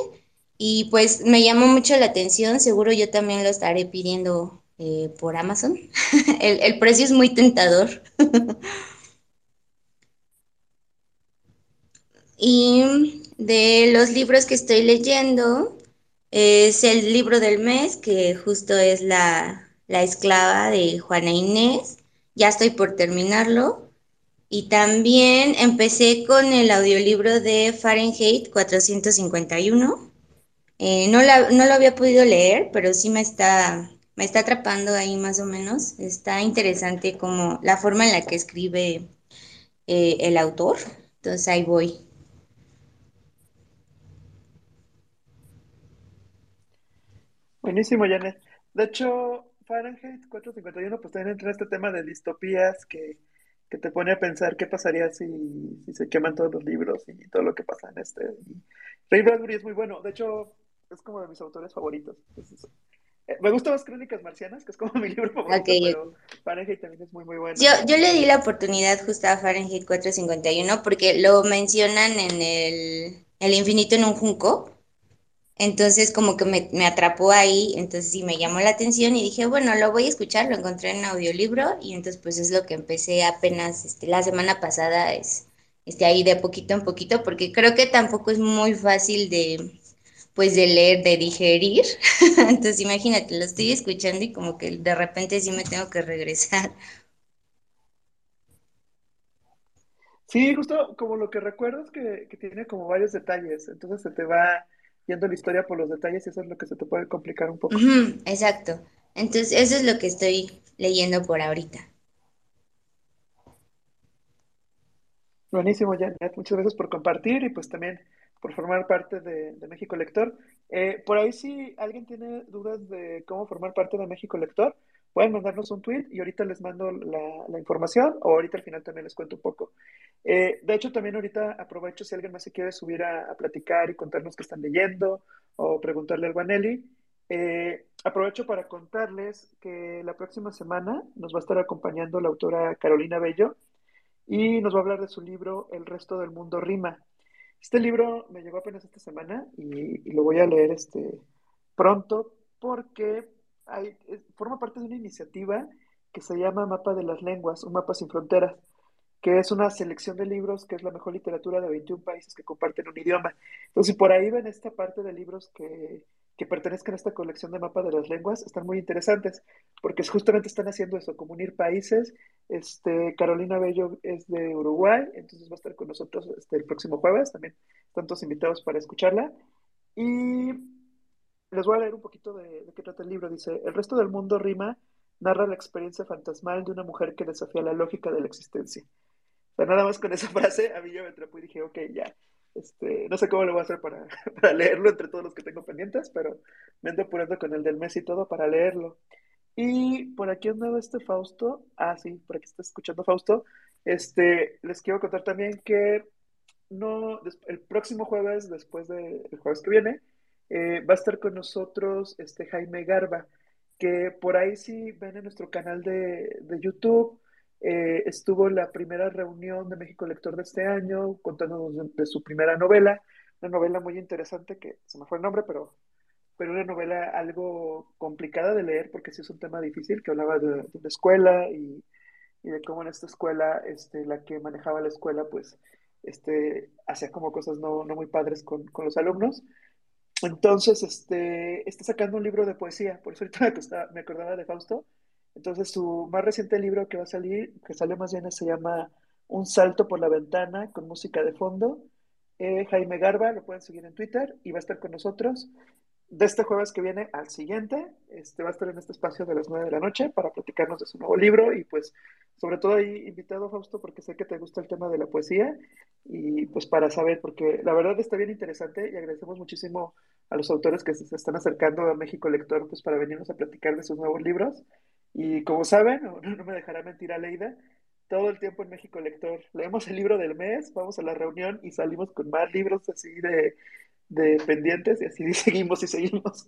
y pues me llamó mucho la atención, seguro yo también lo estaré pidiendo por Amazon. el precio es muy tentador. Y de los libros que estoy leyendo, es el libro del mes, que justo es La, La esclava de Juana Inés. Ya estoy por terminarlo. Y también empecé con el audiolibro de Fahrenheit 451. Eh, no, la- no lo había podido leer, pero sí me está, me está atrapando ahí más o menos. Está interesante como la forma en la que escribe eh, el autor. Entonces ahí voy. Buenísimo, Janet. De hecho, Fahrenheit 451, pues también entra este tema de distopías que, que te pone a pensar qué pasaría si, si se queman todos los libros y todo lo que pasa en este. Ray Bradbury es muy bueno, de hecho, es como de mis autores favoritos. Entonces, eh, me gustan las Crónicas Marcianas, que es como mi libro favorito, Ok, pero Fahrenheit también es muy, muy bueno. Yo, yo le di la oportunidad justo a Fahrenheit 451 porque lo mencionan en el, el infinito en un junco. Entonces como que me, atrapó ahí, entonces sí me llamó la atención y dije, bueno, lo voy a escuchar, lo encontré en audiolibro y entonces pues es lo que empecé apenas este, la semana pasada, es este, ahí de poquito en poquito, porque creo que tampoco es muy fácil de, pues de leer, de digerir. Entonces imagínate, lo estoy escuchando y como que de repente sí me tengo que regresar. Sí, justo como lo que recuerdo es que, que tiene como varios detalles, entonces se te va yendo la historia por los detalles y eso es lo que se te puede complicar un poco. Exacto. Entonces, eso es lo que estoy leyendo por ahorita. Buenísimo, Janet. Muchas gracias por compartir y pues también por formar parte de, de México Lector. Eh, por ahí si alguien tiene dudas de cómo formar parte de México Lector, pueden mandarnos un tweet y ahorita les mando la, la información o ahorita al final también les cuento un poco. Eh, de hecho, también ahorita aprovecho si alguien más se quiere subir a, a platicar y contarnos qué están leyendo o preguntarle algo a Nelly. Eh, aprovecho para contarles que la próxima semana nos va a estar acompañando la autora Carolina Bello y nos va a hablar de su libro El resto del mundo rima. Este libro me llegó apenas esta semana y, y lo voy a leer este, pronto porque hay, forma parte de una iniciativa que se llama Mapa de las Lenguas, un mapa sin fronteras, que es una selección de libros que es la mejor literatura de 21 países que comparten un idioma. Entonces, si por ahí ven esta parte de libros que, que pertenezcan a esta colección de Mapa de las Lenguas, están muy interesantes, porque justamente están haciendo eso, como unir países este, Carolina Bello es de Uruguay, entonces va a estar con nosotros este, el próximo jueves, también están todos invitados para escucharla. Y les voy a leer un poquito de, de qué trata el libro. Dice, el resto del mundo rima narra la experiencia fantasmal de una mujer que desafía la lógica de la existencia. O sea, nada más con esa frase, a mí ya me atrapó y dije, ok, ya. Este, no sé cómo lo voy a hacer para, para leerlo entre todos los que tengo pendientes, pero me ando apurando con el del mes y todo para leerlo. Y por aquí andaba este Fausto. Ah, sí, por aquí está escuchando Fausto. Este, les quiero contar también que no, el próximo jueves, después del jueves que viene, eh, va a estar con nosotros este Jaime Garba, que por ahí sí ven en nuestro canal de, de YouTube, eh, estuvo la primera reunión de México Lector de este año, contándonos de, de su primera novela, una novela muy interesante que se me fue el nombre, pero pero una novela algo complicada de leer porque sí es un tema difícil, que hablaba de, de una escuela y, y de cómo en esta escuela, este, la que manejaba la escuela, pues, este, hacía como cosas no, no muy padres con, con los alumnos. Entonces, este, está sacando un libro de poesía, por eso ahorita me, me acordaba de Fausto. Entonces, su más reciente libro que va a salir, que sale más bien, se llama Un salto por la ventana con música de fondo. Eh, Jaime Garba, lo pueden seguir en Twitter y va a estar con nosotros de este jueves que viene al siguiente. Este va a estar en este espacio de las 9 de la noche para platicarnos de su nuevo libro y pues sobre todo ahí invitado Fausto porque sé que te gusta el tema de la poesía y pues para saber porque la verdad está bien interesante y agradecemos muchísimo a los autores que se están acercando a México Lector pues para venirnos a platicar de sus nuevos libros. Y como saben, no, no me dejará mentir a Leida, todo el tiempo en México Lector leemos el libro del mes, vamos a la reunión y salimos con más libros así de, de pendientes y así seguimos y seguimos.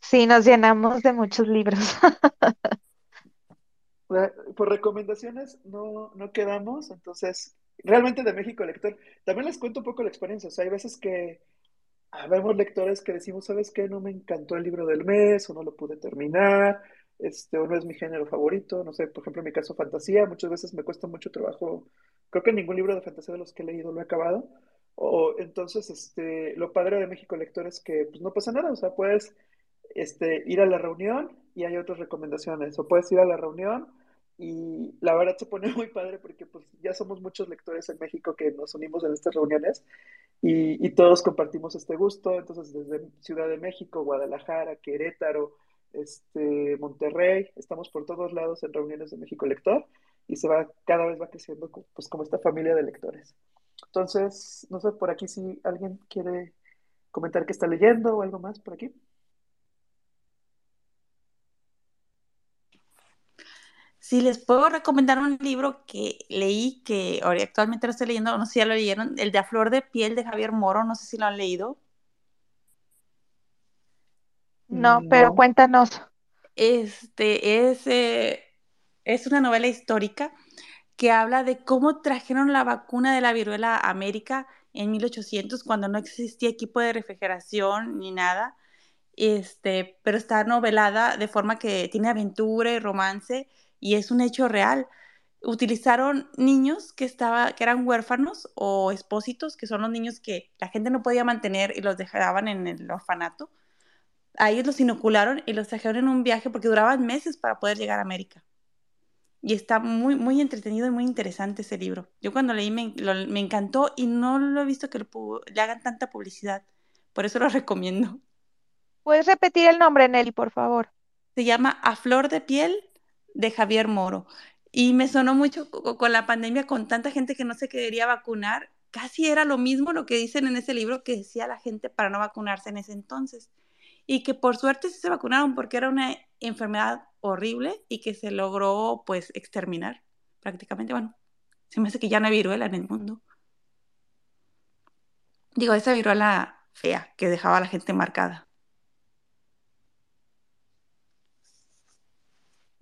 Sí, nos llenamos de muchos libros. Por recomendaciones no, no quedamos, entonces realmente de México Lector. También les cuento un poco la experiencia, o sea, hay veces que vemos lectores que decimos, ¿sabes qué? No me encantó el libro del mes o no lo pude terminar, este, o no es mi género favorito, no sé, por ejemplo, en mi caso fantasía, muchas veces me cuesta mucho trabajo, creo que ningún libro de fantasía de los que he leído lo he acabado, o entonces, este, lo padre de México Lector es que, pues no pasa nada, o sea, puedes, este, ir a la reunión y hay otras recomendaciones, o puedes ir a la reunión y la verdad se pone muy padre porque pues ya somos muchos lectores en México que nos unimos en estas reuniones y, todos compartimos este gusto, entonces desde Ciudad de México, Guadalajara, Querétaro, este, Monterrey, estamos por todos lados en reuniones de México Lector y se va, cada vez va creciendo pues como esta familia de lectores. Entonces, no sé, por aquí si alguien quiere comentar que está leyendo o algo más por aquí. Si les puedo recomendar un libro que leí, que actualmente lo estoy leyendo, no sé si ya lo leyeron, el de A Flor de Piel de Javier Moro, no sé si lo han leído. No, pero cuéntanos. Este es, eh, es una novela histórica que habla de cómo trajeron la vacuna de la viruela a América en 1800, cuando no existía equipo de refrigeración ni nada. Este, pero está novelada de forma que tiene aventura y romance y es un hecho real. Utilizaron niños que, estaba, que eran huérfanos o expósitos, que son los niños que la gente no podía mantener y los dejaban en el orfanato. A ellos los inocularon y los trajeron en un viaje porque duraban meses para poder llegar a América. Y está muy, muy entretenido y muy interesante ese libro. Yo cuando leí me, me encantó y no lo he visto que le hagan tanta publicidad. Por eso lo recomiendo. ¿Puedes repetir el nombre, Nelly, por favor? Se llama A Flor de Piel de Javier Moro. Y me sonó mucho con la pandemia, con tanta gente que no se quería vacunar. Casi era lo mismo lo que dicen en ese libro que decía la gente para no vacunarse en ese entonces. Y que por suerte sí se vacunaron porque era una enfermedad horrible y que se logró pues exterminar prácticamente. Bueno, se me hace que ya no hay viruela en el mundo. Digo, esa viruela fea que dejaba a la gente marcada.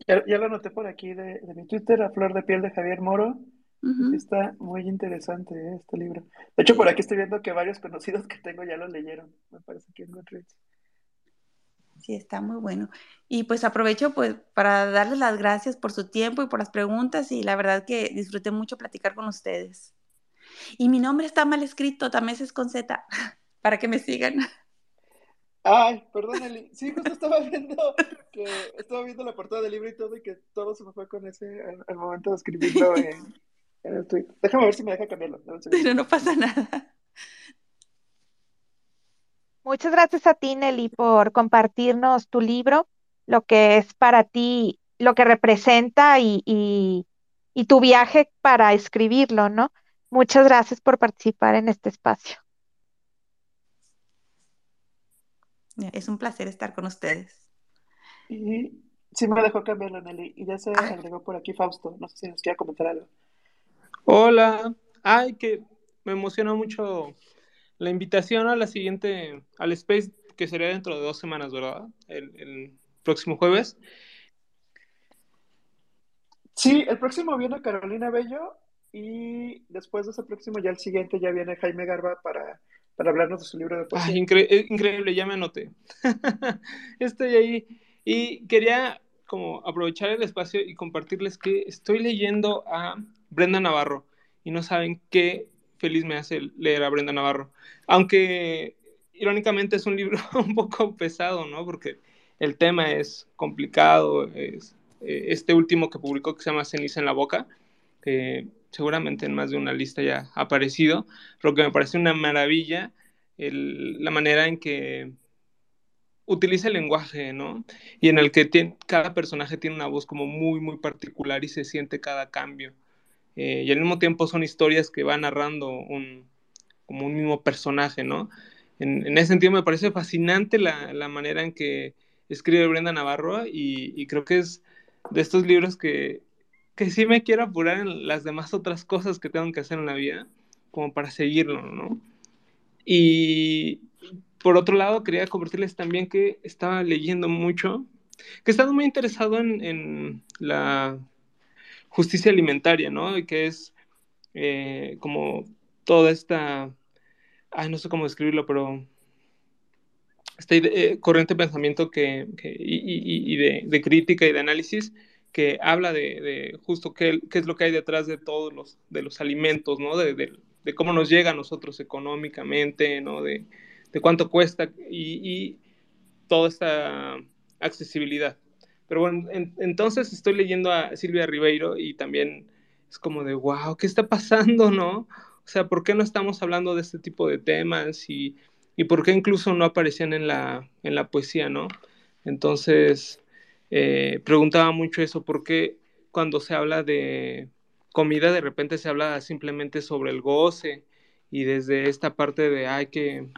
Ya, lo noté por aquí de, mi Twitter, a flor de piel de Javier Moro. Está muy interesante eh, este libro. De hecho, por aquí estoy viendo que varios conocidos que tengo ya lo leyeron. Me parece que en Goodreads. Sí, está muy bueno. Y pues aprovecho pues para darles las gracias por su tiempo y por las preguntas y la verdad que disfruté mucho platicar con ustedes. Y mi nombre está mal escrito, también es con Z, para que me sigan. Ay, perdón, Eli. Sí, justo estaba viendo que estaba viendo la portada del libro y todo y que todo se me fue con ese al, momento de escribirlo en, el tweet. Déjame ver si me deja cambiarlo. Pero no pasa nada. Muchas gracias a ti, Nelly, por compartirnos tu libro, lo que es para ti, lo que representa y, y tu viaje para escribirlo, ¿no? Muchas gracias por participar en este espacio. Es un placer estar con ustedes. Y sí me dejó cambiarlo, Nelly. Y ya se agregó por aquí Fausto. No sé si nos quiere comentar algo. Hola. Ay, que me emociona mucho la invitación a la siguiente, al Space, que sería dentro de dos semanas, ¿verdad? El, próximo jueves. Sí, el próximo viene Carolina Bello y después de ese próximo, ya el siguiente, ya viene Jaime Garba para, para hablarnos de su libro de poesía. Eh, increíble, ya me anoté. Estoy ahí y quería como aprovechar el espacio y compartirles que estoy leyendo a Brenda Navarro y no saben qué feliz me hace leer a Brenda Navarro. Aunque irónicamente es un libro un poco pesado, ¿no? Porque el tema es complicado. Es, eh, este último que publicó que se llama Ceniza en la Boca, que seguramente en más de una lista ya ha aparecido, lo que me parece una maravilla la manera en que utiliza el lenguaje, ¿no? Y en el que cada personaje tiene una voz como muy, muy particular y se siente cada cambio. Eh, y al mismo tiempo son historias que va narrando un, como un mismo personaje, ¿no? en, ese sentido me parece fascinante la, la, manera en que escribe Brenda Navarro y, creo que es de estos libros que, que sí me quiero apurar en las demás otras cosas que tengo que hacer en la vida, como para seguirlo, ¿no? Y por otro lado, quería compartirles también que estaba leyendo mucho, que he estado muy interesado en, la justicia alimentaria, ¿no? Y que es eh, como toda esta, ay, no sé cómo describirlo, pero este eh, corriente de pensamiento que, y, de, crítica y de análisis que habla de, justo qué, qué, es lo que hay detrás de todos los, de los alimentos, ¿no? De, de, cómo nos llega a nosotros económicamente, ¿no? De, cuánto cuesta y, y, toda esta accesibilidad. Pero bueno, en, entonces estoy leyendo a Silvia Ribeiro y también es como de, wow, ¿qué está pasando, no? O sea, ¿por qué no estamos hablando de este tipo de temas y, y por qué incluso no aparecían en la, en la poesía, no? Entonces, eh, preguntaba mucho eso, ¿por qué cuando se habla de comida de repente se habla simplemente sobre el goce y desde esta parte de, ay, que,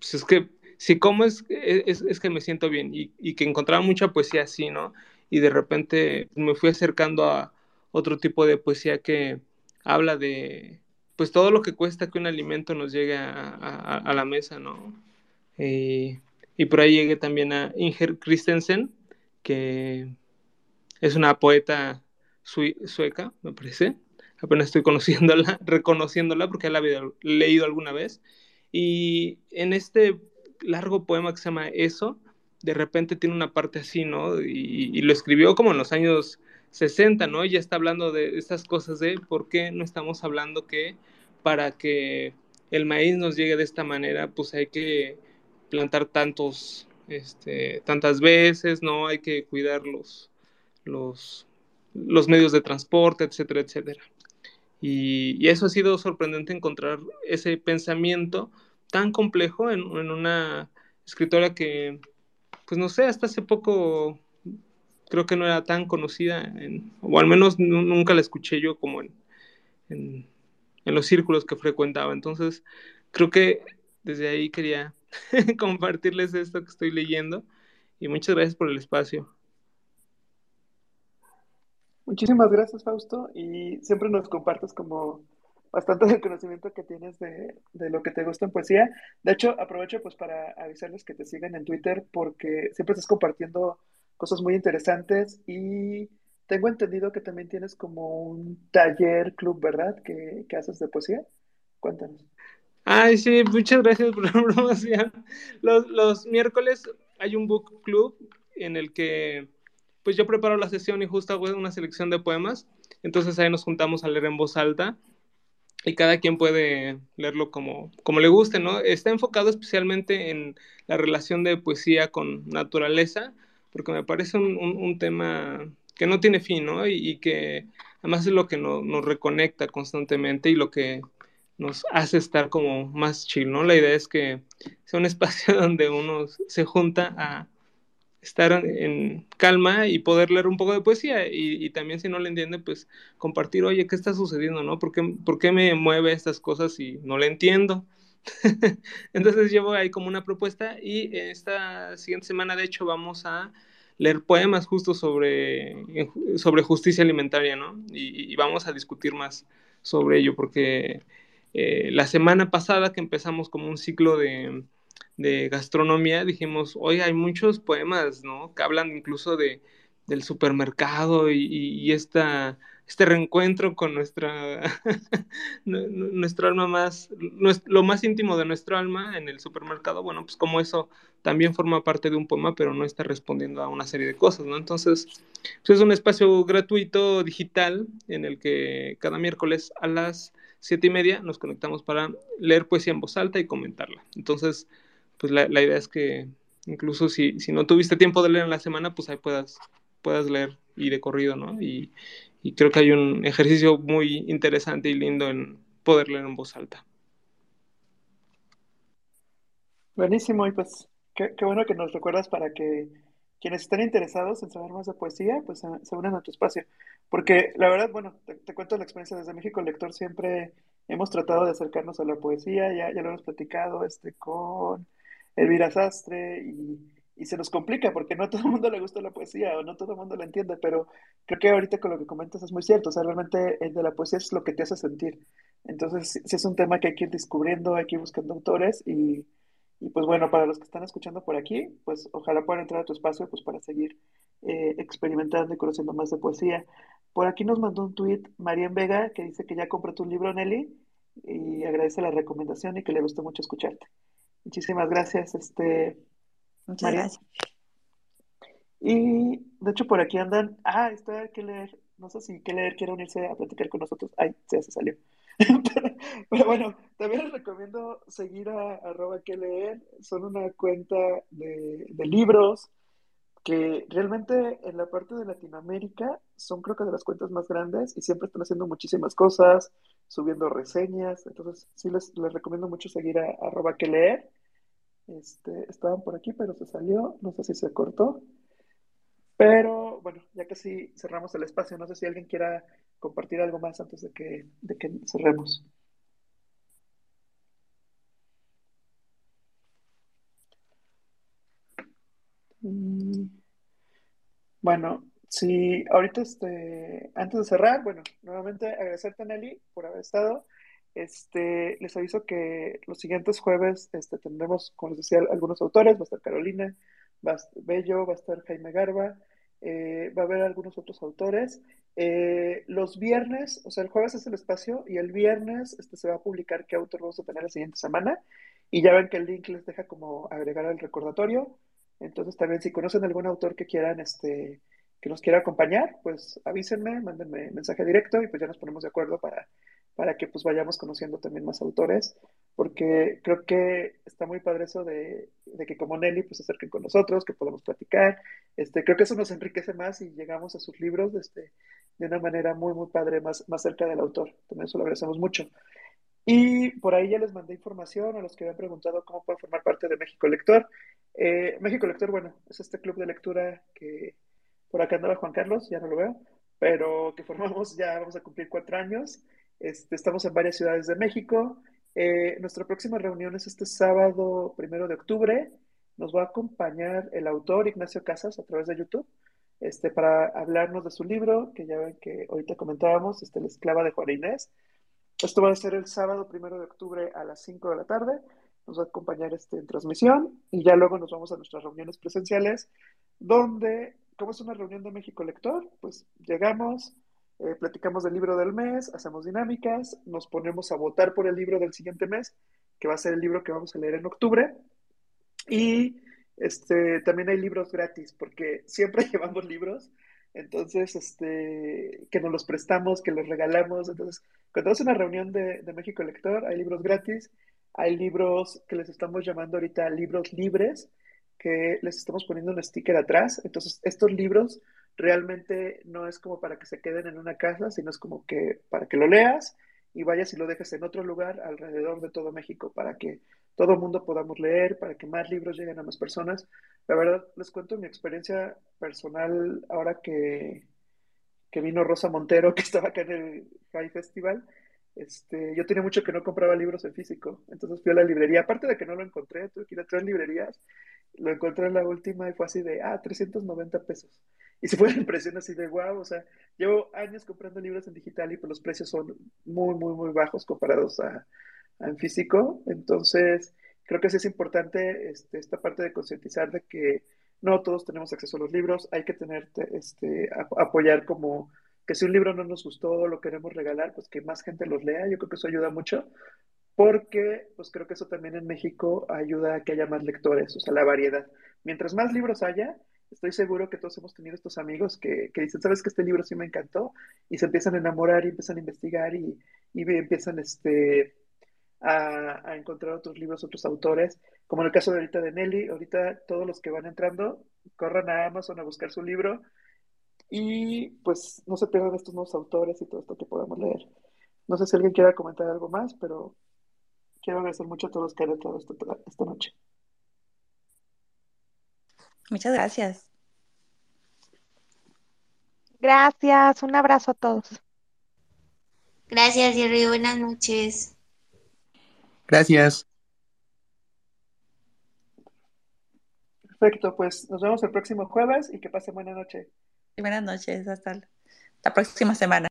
pues es que si como es, es, es que me siento bien y, y, que encontraba mucha poesía así, ¿no? Y de repente me fui acercando a otro tipo de poesía que habla de, pues todo lo que cuesta que un alimento nos llegue a, a, la mesa, ¿no? Eh, y por ahí llegué también a Inger Christensen, que es una poeta sueca, me parece. Apenas estoy conociéndola, reconociéndola porque la había leído alguna vez. Y en este largo poema que se llama Eso, de repente tiene una parte así, ¿no? Y, lo escribió como en los años 60, ¿no? Ya está hablando de estas cosas de por qué no estamos hablando que para que el maíz nos llegue de esta manera, pues hay que plantar tantos este, tantas veces, ¿no? Hay que cuidar los, los, los medios de transporte, etcétera, etcétera. Y, y, eso ha sido sorprendente encontrar ese pensamiento tan complejo en, en, una escritora que, pues no sé, hasta hace poco creo que no era tan conocida, o al menos nunca la escuché yo como en, en los círculos que frecuentaba. Entonces, creo que desde ahí quería compartirles esto que estoy leyendo y muchas gracias por el espacio. Muchísimas gracias, Fausto, y siempre nos compartes como bastante del conocimiento que tienes de, de, lo que te gusta en poesía. De hecho, aprovecho pues para avisarles que te sigan en Twitter porque siempre estás compartiendo cosas muy interesantes y tengo entendido que también tienes como un taller club, ¿verdad? Que, que haces de poesía. Cuéntanos. Ay, sí, muchas gracias por la promoción. Los, los miércoles hay un book club en el que pues yo preparo la sesión y justo hago una selección de poemas. Entonces ahí nos juntamos a leer en voz alta y cada quien puede leerlo como, como le guste, ¿no? Está enfocado especialmente en la relación de poesía con naturaleza, porque me parece un, un, un tema que no tiene fin, ¿no? Y, y que además es lo que no, nos reconecta constantemente y lo que nos hace estar como más chill, ¿no? La idea es que sea un espacio donde uno se junta a estar en calma y poder leer un poco de poesía y, también si no le entiende, pues compartir, oye, ¿qué está sucediendo, no? ¿Por qué, ¿Por qué me mueve estas cosas si no le entiendo? Entonces llevo ahí como una propuesta y esta siguiente semana, de hecho, vamos a leer poemas justo sobre, sobre justicia alimentaria, ¿no? Y, y vamos a discutir más sobre ello porque eh, la semana pasada que empezamos como un ciclo de, gastronomía, dijimos, hoy hay muchos poemas, ¿no? Que hablan incluso de, del supermercado y, esta, este reencuentro con nuestra, nuestro alma más, lo más íntimo de nuestro alma en el supermercado, bueno, pues como eso también forma parte de un poema, pero no está respondiendo a una serie de cosas, ¿no? Entonces, pues es un espacio gratuito digital en el que cada miércoles a las siete y media nos conectamos para leer poesía en voz alta y comentarla. Entonces, pues la, la idea es que incluso si, si, no tuviste tiempo de leer en la semana, pues ahí puedas, puedas leer y de corrido, ¿no? Y, y creo que hay un ejercicio muy interesante y lindo en poder leer en voz alta. Buenísimo, y pues qué, qué bueno que nos recuerdas para que quienes estén interesados en saber más de poesía, pues se, unan a tu espacio. Porque la verdad, bueno, te, te, cuento la experiencia desde México, lector siempre hemos tratado de acercarnos a la poesía, ya, ya lo hemos platicado este, con Elvira Sastre y, y se nos complica porque no a todo el mundo le gusta la poesía o no todo el mundo la entiende, pero creo que ahorita con lo que comentas es muy cierto, o sea, realmente el de la poesía es lo que te hace sentir. Entonces, sí es un tema que hay que ir descubriendo, hay que ir buscando autores y, y pues bueno, para los que están escuchando por aquí, pues ojalá puedan entrar a tu espacio pues para seguir eh, experimentando y conociendo más de poesía. Por aquí nos mandó un tuit Marian Vega que dice que ya compró tu libro, Nelly, y agradece la recomendación y que le gustó mucho escucharte. Muchísimas gracias, este, Muchas gracias. Y de hecho por aquí andan, ah, está que leer, no sé si que leer quiere unirse a platicar con nosotros. Ay, ya se salió. pero, bueno, también les recomiendo seguir a arroba que leer. Son una cuenta de, libros, que realmente en la parte de Latinoamérica son creo que de las cuentas más grandes y siempre están haciendo muchísimas cosas, subiendo reseñas, entonces sí les, les recomiendo mucho seguir a, arroba que leer. Este, estaban por aquí, pero se salió, no sé si se cortó. Pero bueno, ya casi cerramos el espacio, no sé si alguien quiera compartir algo más antes de que, de que cerremos. Mm. Bueno, sí, ahorita este, antes de cerrar, bueno, nuevamente agradecerte, Nelly, por haber estado. Este, les aviso que los siguientes jueves este, tendremos, como les decía, algunos autores, va a estar Carolina, va a estar Bello, va a estar Jaime Garba, eh, va a haber algunos otros autores. Eh, los viernes, o sea, el jueves es el espacio y el viernes este, se va a publicar qué autor vamos a tener la siguiente semana. Y ya ven que el link les deja como agregar al recordatorio. Entonces también si conocen algún autor que quieran, este, que nos quiera acompañar, pues avísenme, mándenme mensaje directo y pues ya nos ponemos de acuerdo para, para que pues vayamos conociendo también más autores, porque creo que está muy padre eso de, de que como Nelly pues se acerquen con nosotros, que podamos platicar, este, creo que eso nos enriquece más y llegamos a sus libros este, de una manera muy, muy padre, más, más cerca del autor, también eso lo agradecemos mucho. Y por ahí ya les mandé información a los que me han preguntado cómo pueden formar parte de México Lector. Eh, México Lector, bueno, es este club de lectura que por acá andaba Juan Carlos, ya no lo veo, pero que formamos, ya vamos a cumplir cuatro años. Este, estamos en varias ciudades de México. Eh, nuestra próxima reunión es este sábado primero de octubre. Nos va a acompañar el autor Ignacio Casas a través de YouTube este, para hablarnos de su libro, que ya ven que ahorita comentábamos, este, La esclava de Juana Inés. Esto va a ser el sábado primero de octubre a las 5 de la tarde. Nos va a acompañar este, en transmisión y ya luego nos vamos a nuestras reuniones presenciales, donde, como es una reunión de México Lector, pues llegamos, eh, platicamos del libro del mes, hacemos dinámicas, nos ponemos a votar por el libro del siguiente mes, que va a ser el libro que vamos a leer en octubre. Y este, también hay libros gratis, porque siempre llevamos libros entonces, este, que nos los prestamos, que los regalamos. Entonces, cuando es una reunión de, de, México Lector, hay libros gratis, hay libros que les estamos llamando ahorita libros libres, que les estamos poniendo un sticker atrás. Entonces, estos libros realmente no es como para que se queden en una casa, sino es como que para que lo leas y vayas y lo dejes en otro lugar alrededor de todo México, para que todo el mundo podamos leer, para que más libros lleguen a más personas. La verdad, les cuento mi experiencia personal ahora que, que vino Rosa Montero, que estaba acá en el High Festival. Este, yo tenía mucho que no compraba libros en físico, entonces fui a la librería. Aparte de que no lo encontré, tuve que ir a tres librerías. Lo encontré en la última y fue así de, ah, 390 pesos. Y se fue la impresión así de, wow, o sea, llevo años comprando libros en digital y pues los precios son muy, muy, muy bajos comparados a, en físico. Entonces, creo que sí es importante este, esta parte de concientizar de que no todos tenemos acceso a los libros, hay que tener, este, apoyar como que si un libro no nos gustó, lo queremos regalar, pues que más gente los lea, yo creo que eso ayuda mucho, porque pues creo que eso también en México ayuda a que haya más lectores, o sea, la variedad. Mientras más libros haya, estoy seguro que todos hemos tenido estos amigos que, dicen, ¿sabes que este libro sí me encantó? Y se empiezan a enamorar y empiezan a investigar y, y empiezan, este, a, a, encontrar otros libros, otros autores, como en el caso de ahorita de Nelly, ahorita todos los que van entrando, corran a Amazon a buscar su libro y pues no se pierdan estos nuevos autores y todo esto que podamos leer. No sé si alguien quiera comentar algo más, pero quiero agradecer mucho a todos los que han entrado esta, esta noche. Muchas gracias. Gracias, un abrazo a todos. Gracias, Jerry. Buenas noches. Gracias. Perfecto, pues nos vemos el próximo jueves y que pasen buena noche. Buenas noches, hasta la próxima semana.